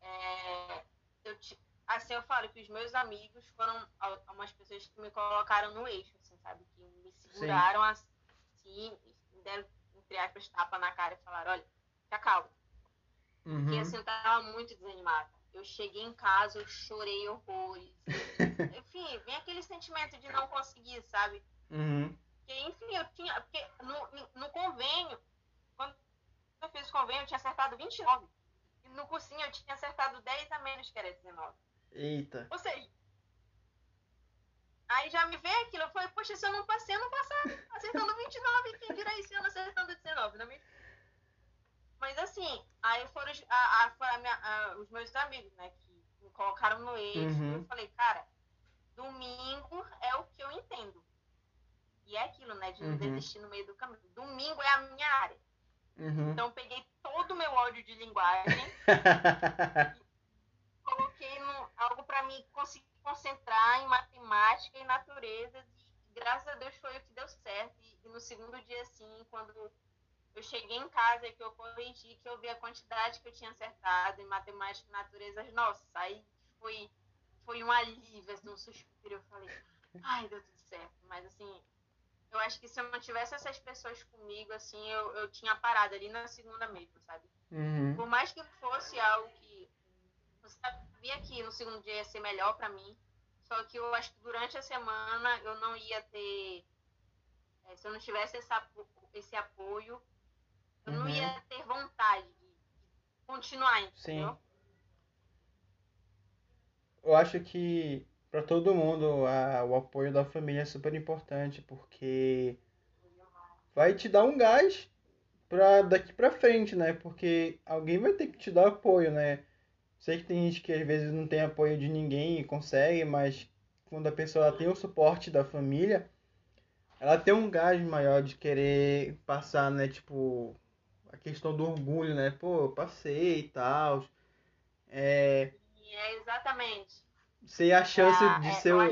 é, eu, assim, eu falo que os meus amigos foram algumas pessoas que me colocaram no eixo, assim, sabe? Que me seguraram Sim. assim, me deram, entre aspas, tapa na cara e falaram, olha, fica calmo. Uhum. Porque assim, eu tava muito desanimada. Eu cheguei em casa, eu chorei horrores. Enfim, vem aquele sentimento de não conseguir, sabe? Uhum. Porque, enfim, eu tinha. Porque no, no convênio, quando eu fiz o convênio, eu tinha acertado 29. E no cursinho eu tinha acertado 10 a menos, que era 19. Eita. Ou seja, aí já me veio aquilo. Eu falei, poxa, se eu não passei, eu não passar acertando 29. Quem dirá esse ano acertando 19, não é mesmo? Mas assim, aí foram, os, a, a, a minha, a, os meus amigos, né, que me colocaram no eixo. Uhum. Eu falei, cara, domingo é o que eu entendo. E é aquilo, né? De não uhum. desistir no meio do caminho. Domingo é a minha área. Uhum. Então peguei todo o meu ódio de linguagem e coloquei no, algo para mim conseguir concentrar em matemática e natureza. E graças a Deus foi o que deu certo. E, e no segundo dia, assim, quando eu cheguei em casa e que eu corrigi, que eu vi a quantidade que eu tinha acertado em matemática e natureza, nossa, aí foi, foi um alívio, assim, um suspiro. Eu falei, ai, deu tudo certo. Mas assim, eu acho que se eu não tivesse essas pessoas comigo, assim, eu, eu tinha parado ali na segunda mesmo, sabe? Uhum. Por mais que fosse algo que eu sabia que no segundo dia ia ser melhor para mim, só que eu acho que durante a semana eu não ia ter. É, se eu não tivesse essa, esse apoio, eu uhum. não ia ter vontade de, de continuar, entendeu? Sim. Eu acho que para todo mundo a, o apoio da família é super importante porque vai te dar um gás para daqui para frente, né? Porque alguém vai ter que te dar apoio, né? Sei que tem gente que às vezes não tem apoio de ninguém e consegue, mas quando a pessoa tem o suporte da família, ela tem um gás maior de querer passar, né? Tipo, a questão do orgulho, né? Pô, eu passei e tal. É... é exatamente ser a chance ah, de é, ser o,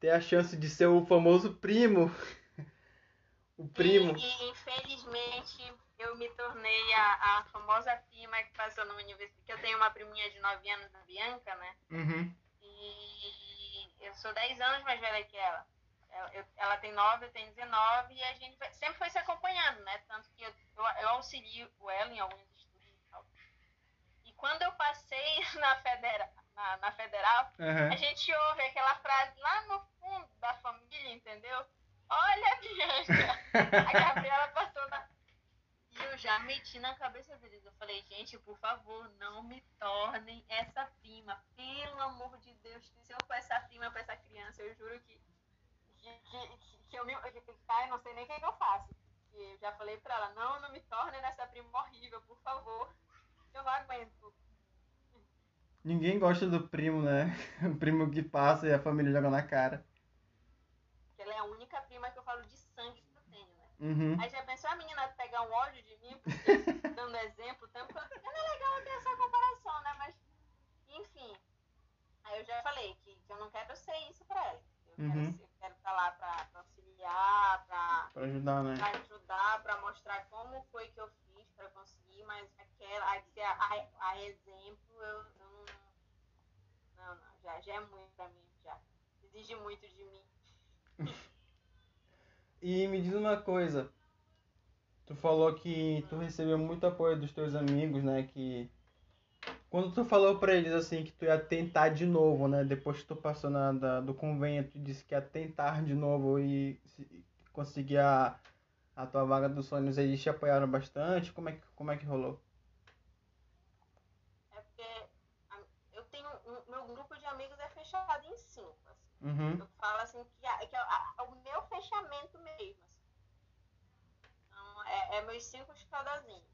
ter a chance de ser o famoso primo. o primo. E, e, infelizmente eu me tornei a, a famosa prima que passou na universidade. Que eu tenho uma priminha de 9 anos, a Bianca, né? Uhum. E eu sou 10 anos mais velha que ela. Ela, eu, ela tem 9, eu tenho 19, e a gente sempre foi se acompanhando, né? Tanto que eu, eu, eu auxilio ela em alguns estudos e tal. E quando eu passei na federal na, na federal, uhum. a gente ouve aquela frase lá no fundo da família, entendeu? Olha, Bianca! a Gabriela passou na. E eu já meti na cabeça deles. Eu falei, gente, por favor, não me tornem essa prima. Pelo amor de Deus, se eu for essa prima pra essa criança, eu juro que. Que, que, que eu me. Que, eu não sei nem o que, que eu faço. E eu já falei pra ela, não, não me torne nessa prima horrível, por favor. Eu não aguento. Ninguém gosta do primo, né? O primo que passa e a família joga na cara. Ela é a única prima que eu falo de sangue que eu tenho, né? Uhum. Aí já pensou a menina pegar um ódio de mim, porque, dando exemplo, tempo não é legal ter essa comparação, né? Mas, enfim. Aí eu já falei que, que eu não quero ser isso pra ela. Eu, uhum. quero, eu estar lá pra, pra auxiliar, pra, pra ajudar, né? Pra ajudar, pra mostrar como foi que eu fiz pra conseguir, mas aquela, a, a, a exemplo, eu, eu não. Não, não, já, já é muito pra mim, já. Exige muito de mim. e me diz uma coisa. Tu falou que tu recebeu muito apoio dos teus amigos, né? Que quando tu falou pra eles assim que tu ia tentar de novo, né? Depois que tu passou na, da, do convênio, tu disse que ia tentar de novo e conseguir a, a tua vaga dos sonhos, eles te apoiaram bastante? Como é que, como é que rolou? É porque eu tenho. Meu grupo de amigos é fechado em cinco. Assim. Uhum. Eu falo assim que, a, que a, a, o meu fechamento mesmo. Assim. Então, é, é meus cinco escadazinhos.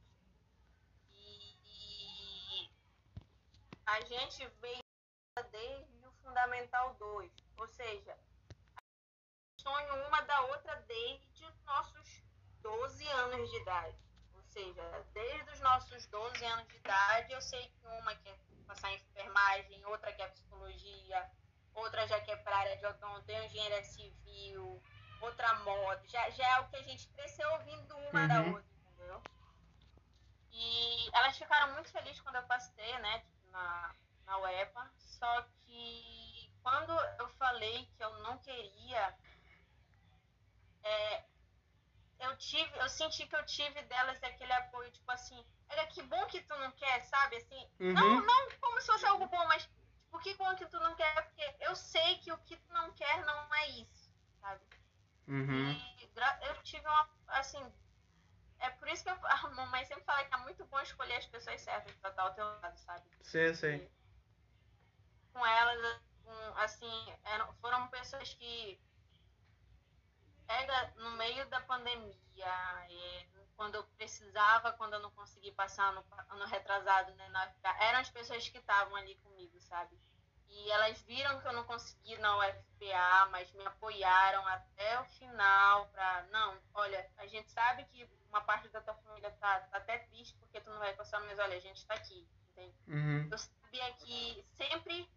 A gente veio desde o Fundamental 2, ou seja, sonho uma da outra desde os nossos 12 anos de idade. Ou seja, desde os nossos 12 anos de idade, eu sei que uma quer passar em enfermagem, outra quer psicologia, outra já quer para a área de odonto, engenharia civil, outra moda. Já, já é o que a gente cresceu ouvindo uma uhum. da outra, entendeu? E elas ficaram muito felizes quando eu passei, né? Na, na UEPA, só que quando eu falei que eu não queria, é, eu tive, eu senti que eu tive delas aquele apoio, tipo assim, era que bom que tu não quer, sabe? Assim, uhum. não, não como se fosse algo bom, mas tipo, que bom que tu não quer, porque eu sei que o que tu não quer não é isso, sabe? Uhum. E eu tive uma, assim, é por isso que a mamãe sempre fala que é muito bom escolher as pessoas certas pra estar ao teu lado, sabe? Sim, sim. Com elas, assim, eram, foram pessoas que era no meio da pandemia, quando eu precisava, quando eu não consegui passar no ano retrasado, né, na, eram as pessoas que estavam ali comigo, sabe? E elas viram que eu não consegui na UFPA, mas me apoiaram até o final para não, olha, a gente sabe que uma parte da tua família tá, tá até triste porque tu não vai passar, mas olha, a gente tá aqui, entende? Uhum. Eu sabia que sempre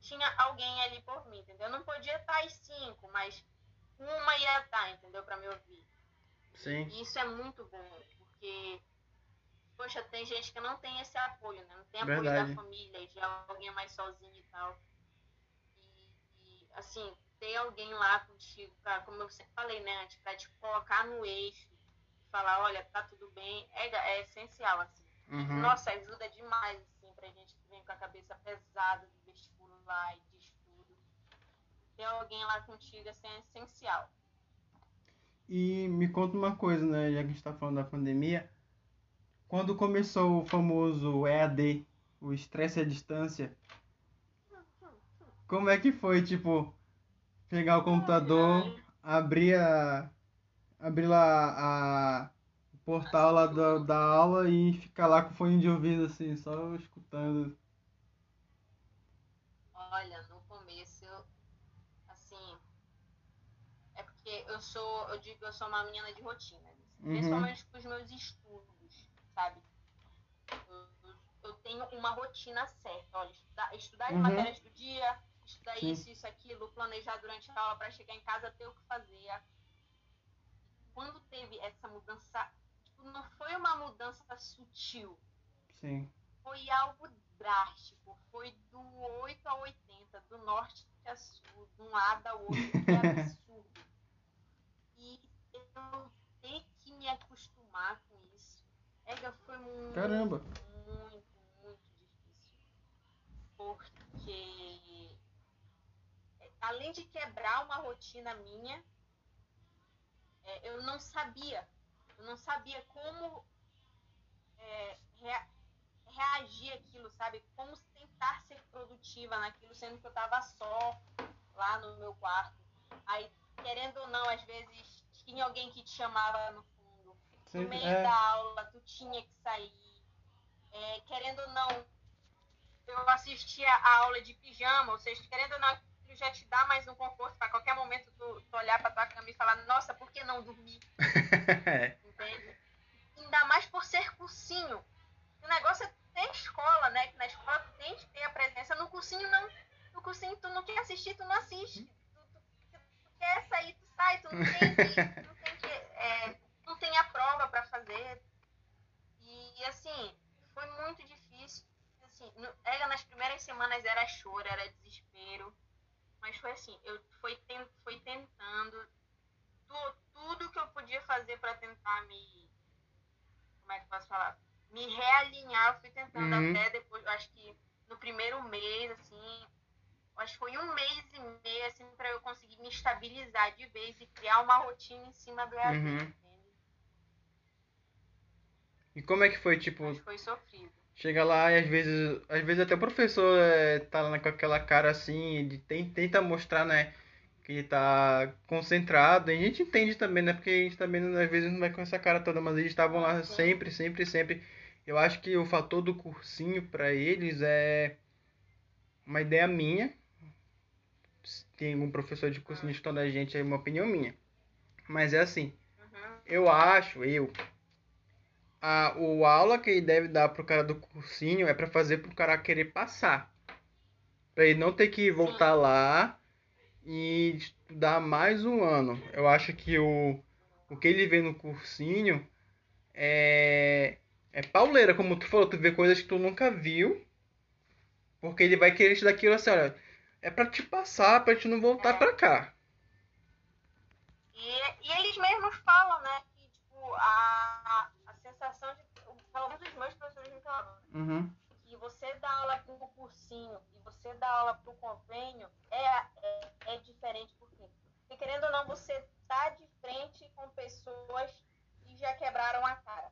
tinha alguém ali por mim, entendeu? Eu não podia estar às cinco, mas uma ia estar, entendeu? Para me ouvir. Sim. E isso é muito bom, porque poxa, tem gente que não tem esse apoio, né? Não tem apoio Verdade. da família, de alguém mais sozinho e tal. E, e, assim, ter alguém lá contigo, pra, como eu sempre falei, né, antes, para te colocar no eixo, falar, olha, tá tudo bem, é, é essencial, assim. Uhum. Nossa, ajuda demais, assim, pra gente que vem com a cabeça pesada do vestibular e de estudo. Ter alguém lá contigo, assim, é essencial. E me conta uma coisa, né, já que a gente tá falando da pandemia, quando começou o famoso EAD, o estresse à distância, como é que foi, tipo, pegar o computador, abrir a. abrir lá a, o portal lá da, da aula e ficar lá com fone de ouvido assim, só escutando. Olha, no começo, assim. É porque eu sou. Eu digo que eu sou uma menina de rotina. Uhum. Principalmente com os meus estudos, sabe? Eu, eu tenho uma rotina certa. Olha, estudar, estudar as uhum. matérias do dia estudar Sim. isso, isso, aquilo, planejar durante a aula para chegar em casa ter o que fazer. Quando teve essa mudança, tipo, não foi uma mudança sutil. Sim. Foi algo drástico. Foi do 8 a 80, do norte a sul, de um lado ao outro. Que absurdo. e eu ter que me acostumar com isso. Ega, foi muito. Caramba! Muito, muito difícil. Porque além de quebrar uma rotina minha, é, eu não sabia, eu não sabia como é, rea, reagir aquilo, sabe? Como tentar ser produtiva naquilo, sendo que eu estava só lá no meu quarto. Aí, querendo ou não, às vezes tinha alguém que te chamava no fundo. Sim, no meio é... da aula, tu tinha que sair. É, querendo ou não, eu assistia a aula de pijama, ou seja, querendo ou não, já te dá mais um conforto para qualquer momento tu, tu olhar para tua cama e falar, nossa, por que não dormir? Entende? Ainda mais por ser cursinho. O negócio é ter escola, né? Que na escola tu tem que ter a presença. No cursinho não. No cursinho tu não quer assistir, tu não assiste. Tu, tu, tu, tu quer sair, tu sai, tu não tem que. não tem, que, é, não tem a prova para fazer. E assim, foi muito difícil. Assim, no, era nas primeiras semanas era choro, era desespero. Mas foi assim, eu fui, ten, fui tentando tu, tudo que eu podia fazer para tentar me. Como é que eu posso falar? Me realinhar. Eu fui tentando uhum. até depois, acho que no primeiro mês, assim. Acho que foi um mês e meio, assim, para eu conseguir me estabilizar de vez e criar uma rotina em cima do EAD, uhum. E como é que foi, tipo. Mas foi sofrido. Chega lá e às vezes, às vezes até o professor é, tá lá com aquela cara assim, de, tenta mostrar, né, que tá concentrado. E a gente entende também, né, porque a gente também às vezes não vai com essa cara toda, mas eles estavam lá sempre, sempre, sempre. Eu acho que o fator do cursinho para eles é uma ideia minha. Tem algum professor de cursinho estudando a gente, é uma opinião minha. Mas é assim, eu acho, eu, a, o aula que ele deve dar pro cara do cursinho é para fazer pro cara querer passar. Pra ele não ter que voltar lá e estudar mais um ano. Eu acho que o, o que ele vê no cursinho é, é pauleira, como tu falou, tu vê coisas que tu nunca viu. Porque ele vai querer te dar aquilo assim, olha, é pra te passar, pra te não voltar é. pra cá. E, e eles mesmos falam, de. Falando dos meus professores me falavam, uhum. que você dá aula para o cursinho e você dá aula para o convênio é, é, é diferente, por quê? Porque querendo ou não, você tá de frente com pessoas que já quebraram a cara.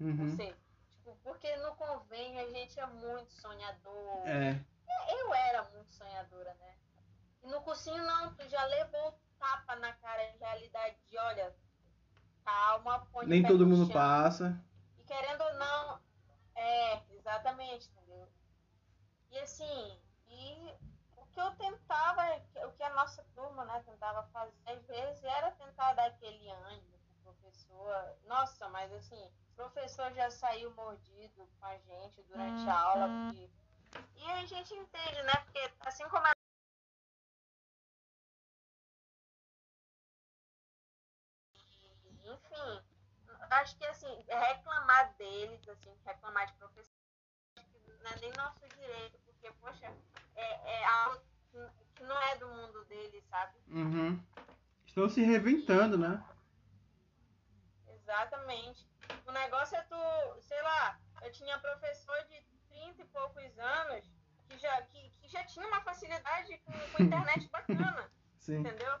Uhum. Você, tipo, porque no convênio a gente é muito sonhador. É. Eu era muito sonhadora, né? E no cursinho não, tu já levou tapa na cara de realidade de, olha, calma, põe Nem todo mundo passa. Querendo ou não, é, exatamente, entendeu? E assim, e o que eu tentava, o que a nossa turma, né, tentava fazer, às vezes, era tentar dar aquele ânimo pro professor. Nossa, mas assim, o professor já saiu mordido com a gente durante a aula, uhum. porque... E a gente entende, né? Porque assim como a acho que assim, reclamar deles, assim, reclamar de professores, não é nem nosso direito, porque, poxa, é, é algo que não é do mundo deles, sabe? Uhum. Estão se reinventando, né? Exatamente. O negócio é tu, sei lá, eu tinha professor de 30 e poucos anos que já, que, que já tinha uma facilidade com, com internet bacana. Sim. Entendeu?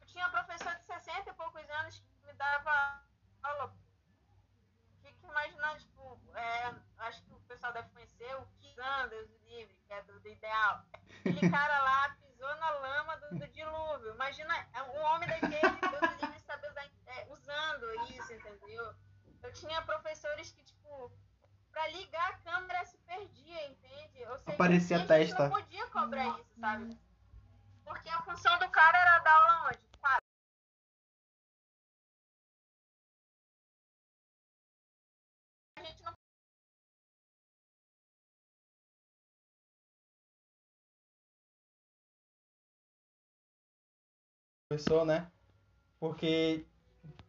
Eu tinha professor de 60 e poucos anos que me dava aula. Fica imaginando, tipo, é, acho que o pessoal deve conhecer o Kisanders, o livro, que é do, do Ideal. Aquele cara lá pisou na lama do, do dilúvio. Imagina é um homem daquele, Deus livre, saber usar, é, usando isso, entendeu? Eu tinha professores que, tipo, pra ligar a câmera se perdia, entende? Ou seja, Aparecia a testa. não podia cobrar isso, sabe? Porque a função do cara era dar aula onde? Professor, né? Porque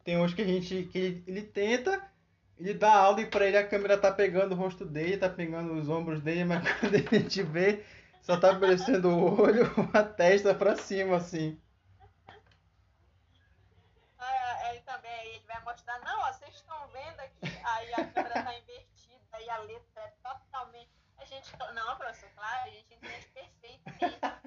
tem hoje que a gente que ele, tenta, ele dá aula e pra ele a câmera tá pegando o rosto dele, tá pegando os ombros dele, mas quando a gente vê, só tá aparecendo o olho, a testa pra cima, assim. Ele também, ele vai mostrar, não, ó, vocês estão vendo aqui, aí a câmera tá invertida, aí a letra é totalmente. A gente. Não, professor, claro, a gente entende perfeitamente.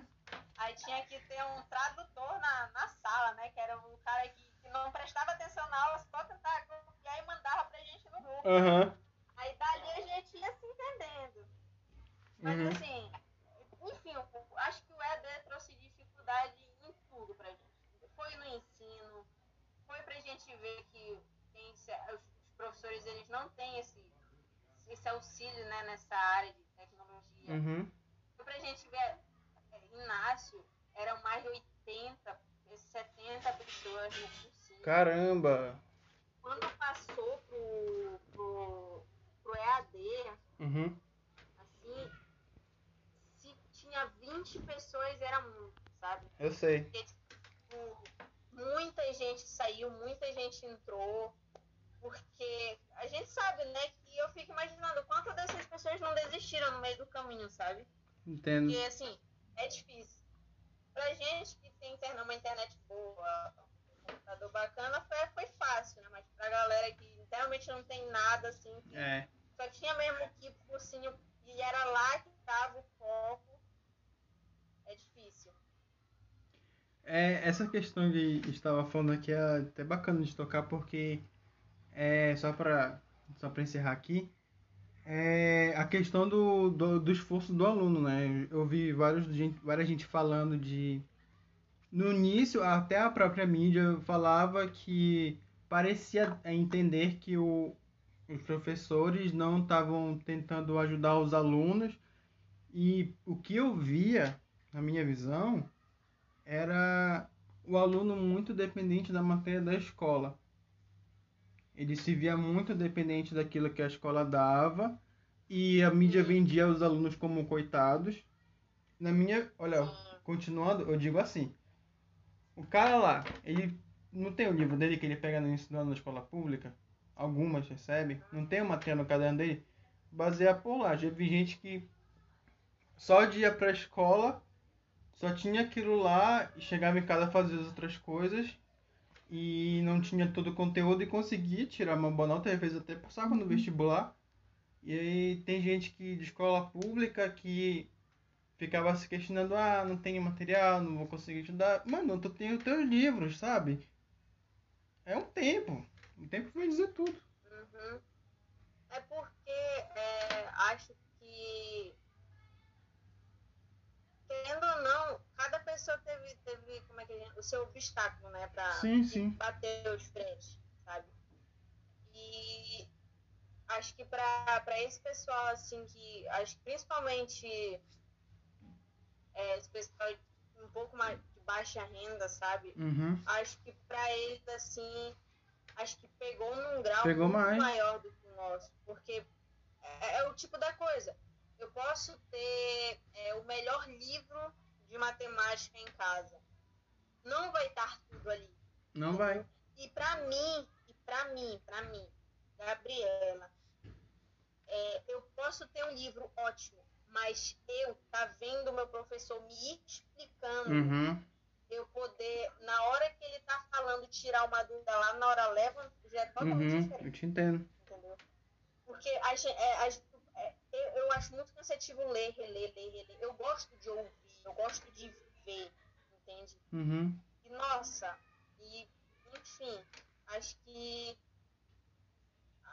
Aí tinha que ter um tradutor na, na sala, né? Que era o cara que, que não prestava atenção na aula, só tentava copiar e mandava pra gente no grupo. Aham. Aí dali a gente ia se entendendo. Mas Uhum. assim, enfim, acho que o EAD trouxe dificuldade em tudo pra gente. Foi no ensino, foi pra gente ver que tem, os professores eles não têm esse, esse auxílio né, nessa área de tecnologia. Uhum. Foi pra gente ver, Inácio, eram mais de 80, 70 pessoas no cursinho Caramba. quando passou pro, pro, pro EAD, Uhum. assim, se tinha 20 pessoas era muito, sabe? Eu sei. Porque, tipo, muita gente saiu, muita gente entrou, porque a gente sabe, né? Que eu fico imaginando quantas dessas pessoas não desistiram no meio do caminho, sabe? Entendo. Porque, assim, é difícil. Pra gente que tem internet, uma internet boa, um computador bacana, foi, foi fácil, né? Mas pra galera que realmente não tem nada, assim, que É. só tinha mesmo que pro cursinho e era lá que tava o foco, é difícil. É, essa questão de estava falando aqui é até bacana de tocar porque é só para só para encerrar aqui é a questão do, do, do esforço do aluno, né? Eu vi vários várias gente falando de no início até a própria mídia falava que parecia entender que o, os professores não estavam tentando ajudar os alunos e o que eu via na minha visão era o aluno muito dependente da matéria da escola. Ele se via muito dependente daquilo que a escola dava e a mídia vendia os alunos como coitados. Na minha, olha, continuando, eu digo assim: o cara lá, ele não tem o livro dele que ele pega no ensino na escola pública, algumas recebe, não tem uma matéria no caderno dele, baseia por lá. Já vi gente que só de ir pra escola só tinha aquilo lá e chegava em casa fazia as outras coisas e não tinha todo o conteúdo e conseguia tirar uma boa nota, às vezes até passava no vestibular. E aí tem gente que de escola pública que ficava se questionando, ah, não tenho material, não vou conseguir estudar. Mano, tu tem os teus livros, sabe? É um tempo. Um tempo vai dizer tudo. Uhum. É porque é, acho que, querendo ou não, cada pessoa teve, teve como é que gente, o seu obstáculo, né, pra Sim, sim. bater os frentes, sabe? E acho que pra, pra esse pessoal, assim, que acho principalmente é, esse pessoal um pouco mais de baixa renda, sabe? Uhum. acho que pra eles, assim, acho que pegou num grau Pegou muito mais. maior do que o nosso. Porque é, é o tipo da coisa. Eu posso ter é, o melhor livro de matemática em casa. Não vai estar tudo ali. Não vai. E pra mim, e pra mim, pra mim, Gabriela, é, eu posso ter um livro ótimo, mas eu tá vendo meu professor me explicando Uhum. eu, pod- tirar uma dúvida lá na hora leva, já é totalmente uhum, diferente. Eu te entendo. Entendeu? Porque a, é, a, é, eu, eu acho muito cansativo ler, reler, ler, reler. Eu gosto de ouvir, eu gosto de ver, entende? Uhum. E nossa, e enfim, acho que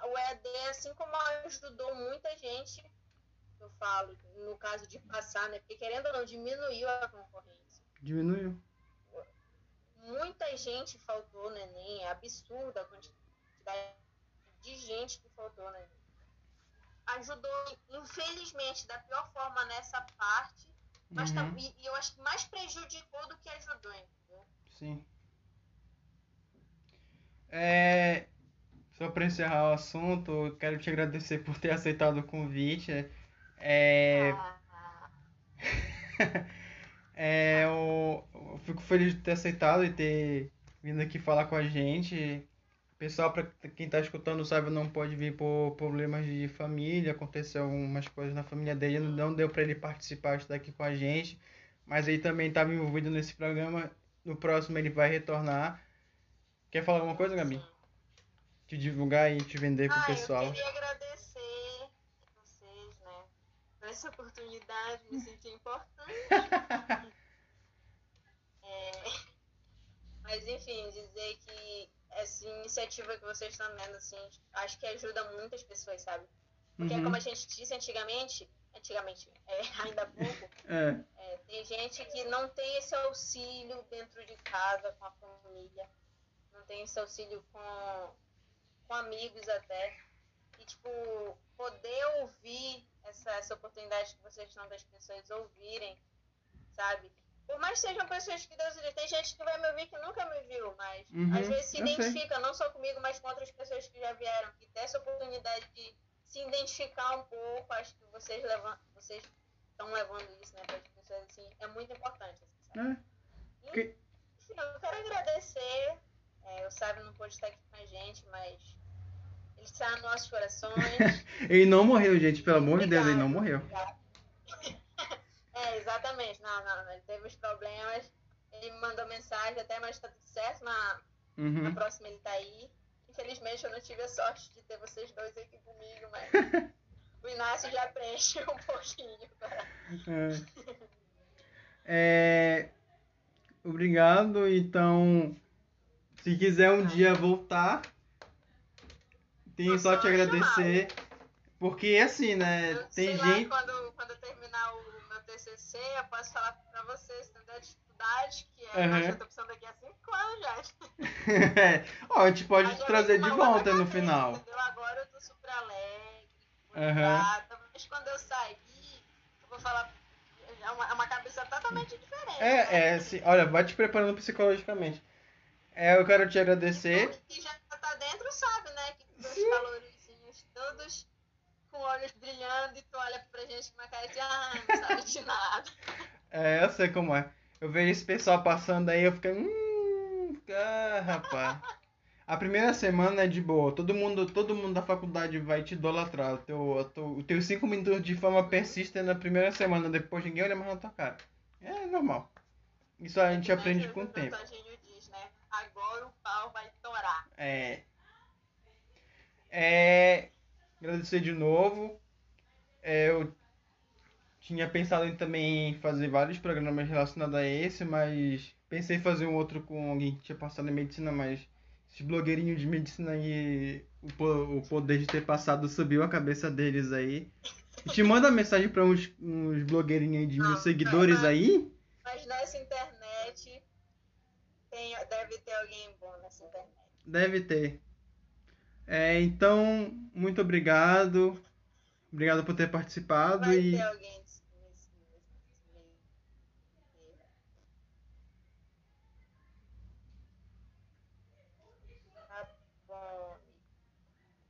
o EAD, assim como ajudou muita gente, eu falo, no caso de passar, né? Porque querendo ou não, diminuiu a concorrência. Diminuiu. Muita gente faltou no Enem, é absurda a quantidade de gente que faltou no Enem. Ajudou, infelizmente, da pior forma nessa parte, mas tá, uhum. tá, e, eu acho que mais prejudicou do que ajudou, entendeu? Sim. É, só para encerrar o assunto, quero te agradecer por ter aceitado o convite. É, é eu, eu, fico feliz de ter aceitado e ter vindo aqui falar com a gente. Pessoal, para quem está escutando, sabe, não pode vir por problemas de família. Aconteceu algumas coisas na família dele, não deu para ele participar, estar aqui com a gente. Mas ele também estava envolvido nesse programa. No próximo ele vai retornar. Quer falar alguma coisa, Gabi? te divulgar e te vender pro ah, pessoal. Eu queria agradecer vocês, né? Por essa oportunidade, me sentir importante. é, mas enfim, dizer que essa iniciativa que vocês estão vendo, assim, acho que ajuda muitas pessoas, sabe? Porque uhum. como a gente disse antigamente, antigamente, é, ainda há pouco, é. É, tem gente que não tem esse auxílio dentro de casa com a família, não tem esse auxílio com com amigos até. E, tipo, poder ouvir essa, essa oportunidade que vocês estão das pessoas ouvirem, sabe? Por mais que sejam pessoas que Deus tem gente que vai me ouvir que nunca me viu, mas uhum, às vezes se identifica, sei. não só comigo, mas com outras pessoas que já vieram, que tem essa oportunidade de se identificar um pouco, acho que vocês levam, vocês estão levando isso, né, para as pessoas, assim, é muito importante, assim? É. Que... Enfim, eu quero agradecer, é, o Sábio não pôde estar aqui com a gente, mas ele está nos nossos corações. ele não morreu, gente, pelo amor de Deus, ele não morreu. É, exatamente. Não, não, ele teve os problemas. Ele me mandou mensagem até, mas está tudo certo. Na, uhum. na próxima ele está aí. Infelizmente eu não tive a sorte de ter vocês dois aqui comigo, mas o Inácio já preenche um pouquinho. É. é... Obrigado. Então, se quiser um dia voltar, tenho só te agradecer. Porque assim, né? Eu, tem gente. Lá, quando, quando terminar o TCC, eu posso falar pra vocês, entendeu? A dificuldade que é. Uhum. Eu tô precisando daqui a 5 anos já. Ó, a gente pode te trazer de volta no final. Entendeu? Agora eu tô super alegre, uhum. mas quando eu sair, eu vou falar. É uma, é uma cabeça totalmente diferente. É, né? é, assim, olha, vai te preparando psicologicamente. É, eu quero te agradecer. E já tá dentro sabe, né? Que dois calorzinhos todos com olhos brilhando e tu olha pra gente com uma cara de ah, não sabe de nada. É, eu sei como é. Eu vejo esse pessoal passando aí, eu fico. Hum, ah, rapaz. A primeira semana é de boa, todo mundo, todo mundo da faculdade vai te idolatrar. O teu, teu, o teu cinco minutos de fama persistem na primeira semana, depois ninguém olha mais na tua cara. É normal. Isso a gente aprende com o tempo. Diz, né? Agora o pau vai torar. É. É, agradecer de novo. É, eu tinha pensado em também fazer vários programas relacionados a esse, mas pensei em fazer um outro com alguém que tinha passado em medicina, mas esses blogueirinhos de medicina aí, o, o poder de ter passado subiu a cabeça deles aí. E te manda mensagem para uns, uns blogueirinhos de mil seguidores aí. Mas nessa internet tem, deve ter alguém bom nessa internet. Deve ter. É, então, muito obrigado. Obrigado por ter participado. Vai e... ter alguém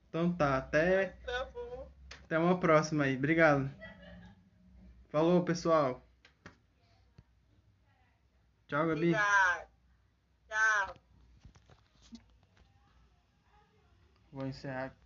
Então tá, até. Tá bom. Até uma próxima aí. Obrigado. Falou, pessoal. Tchau, Gabi. Obrigado. Tchau. Vou encerrar aqui.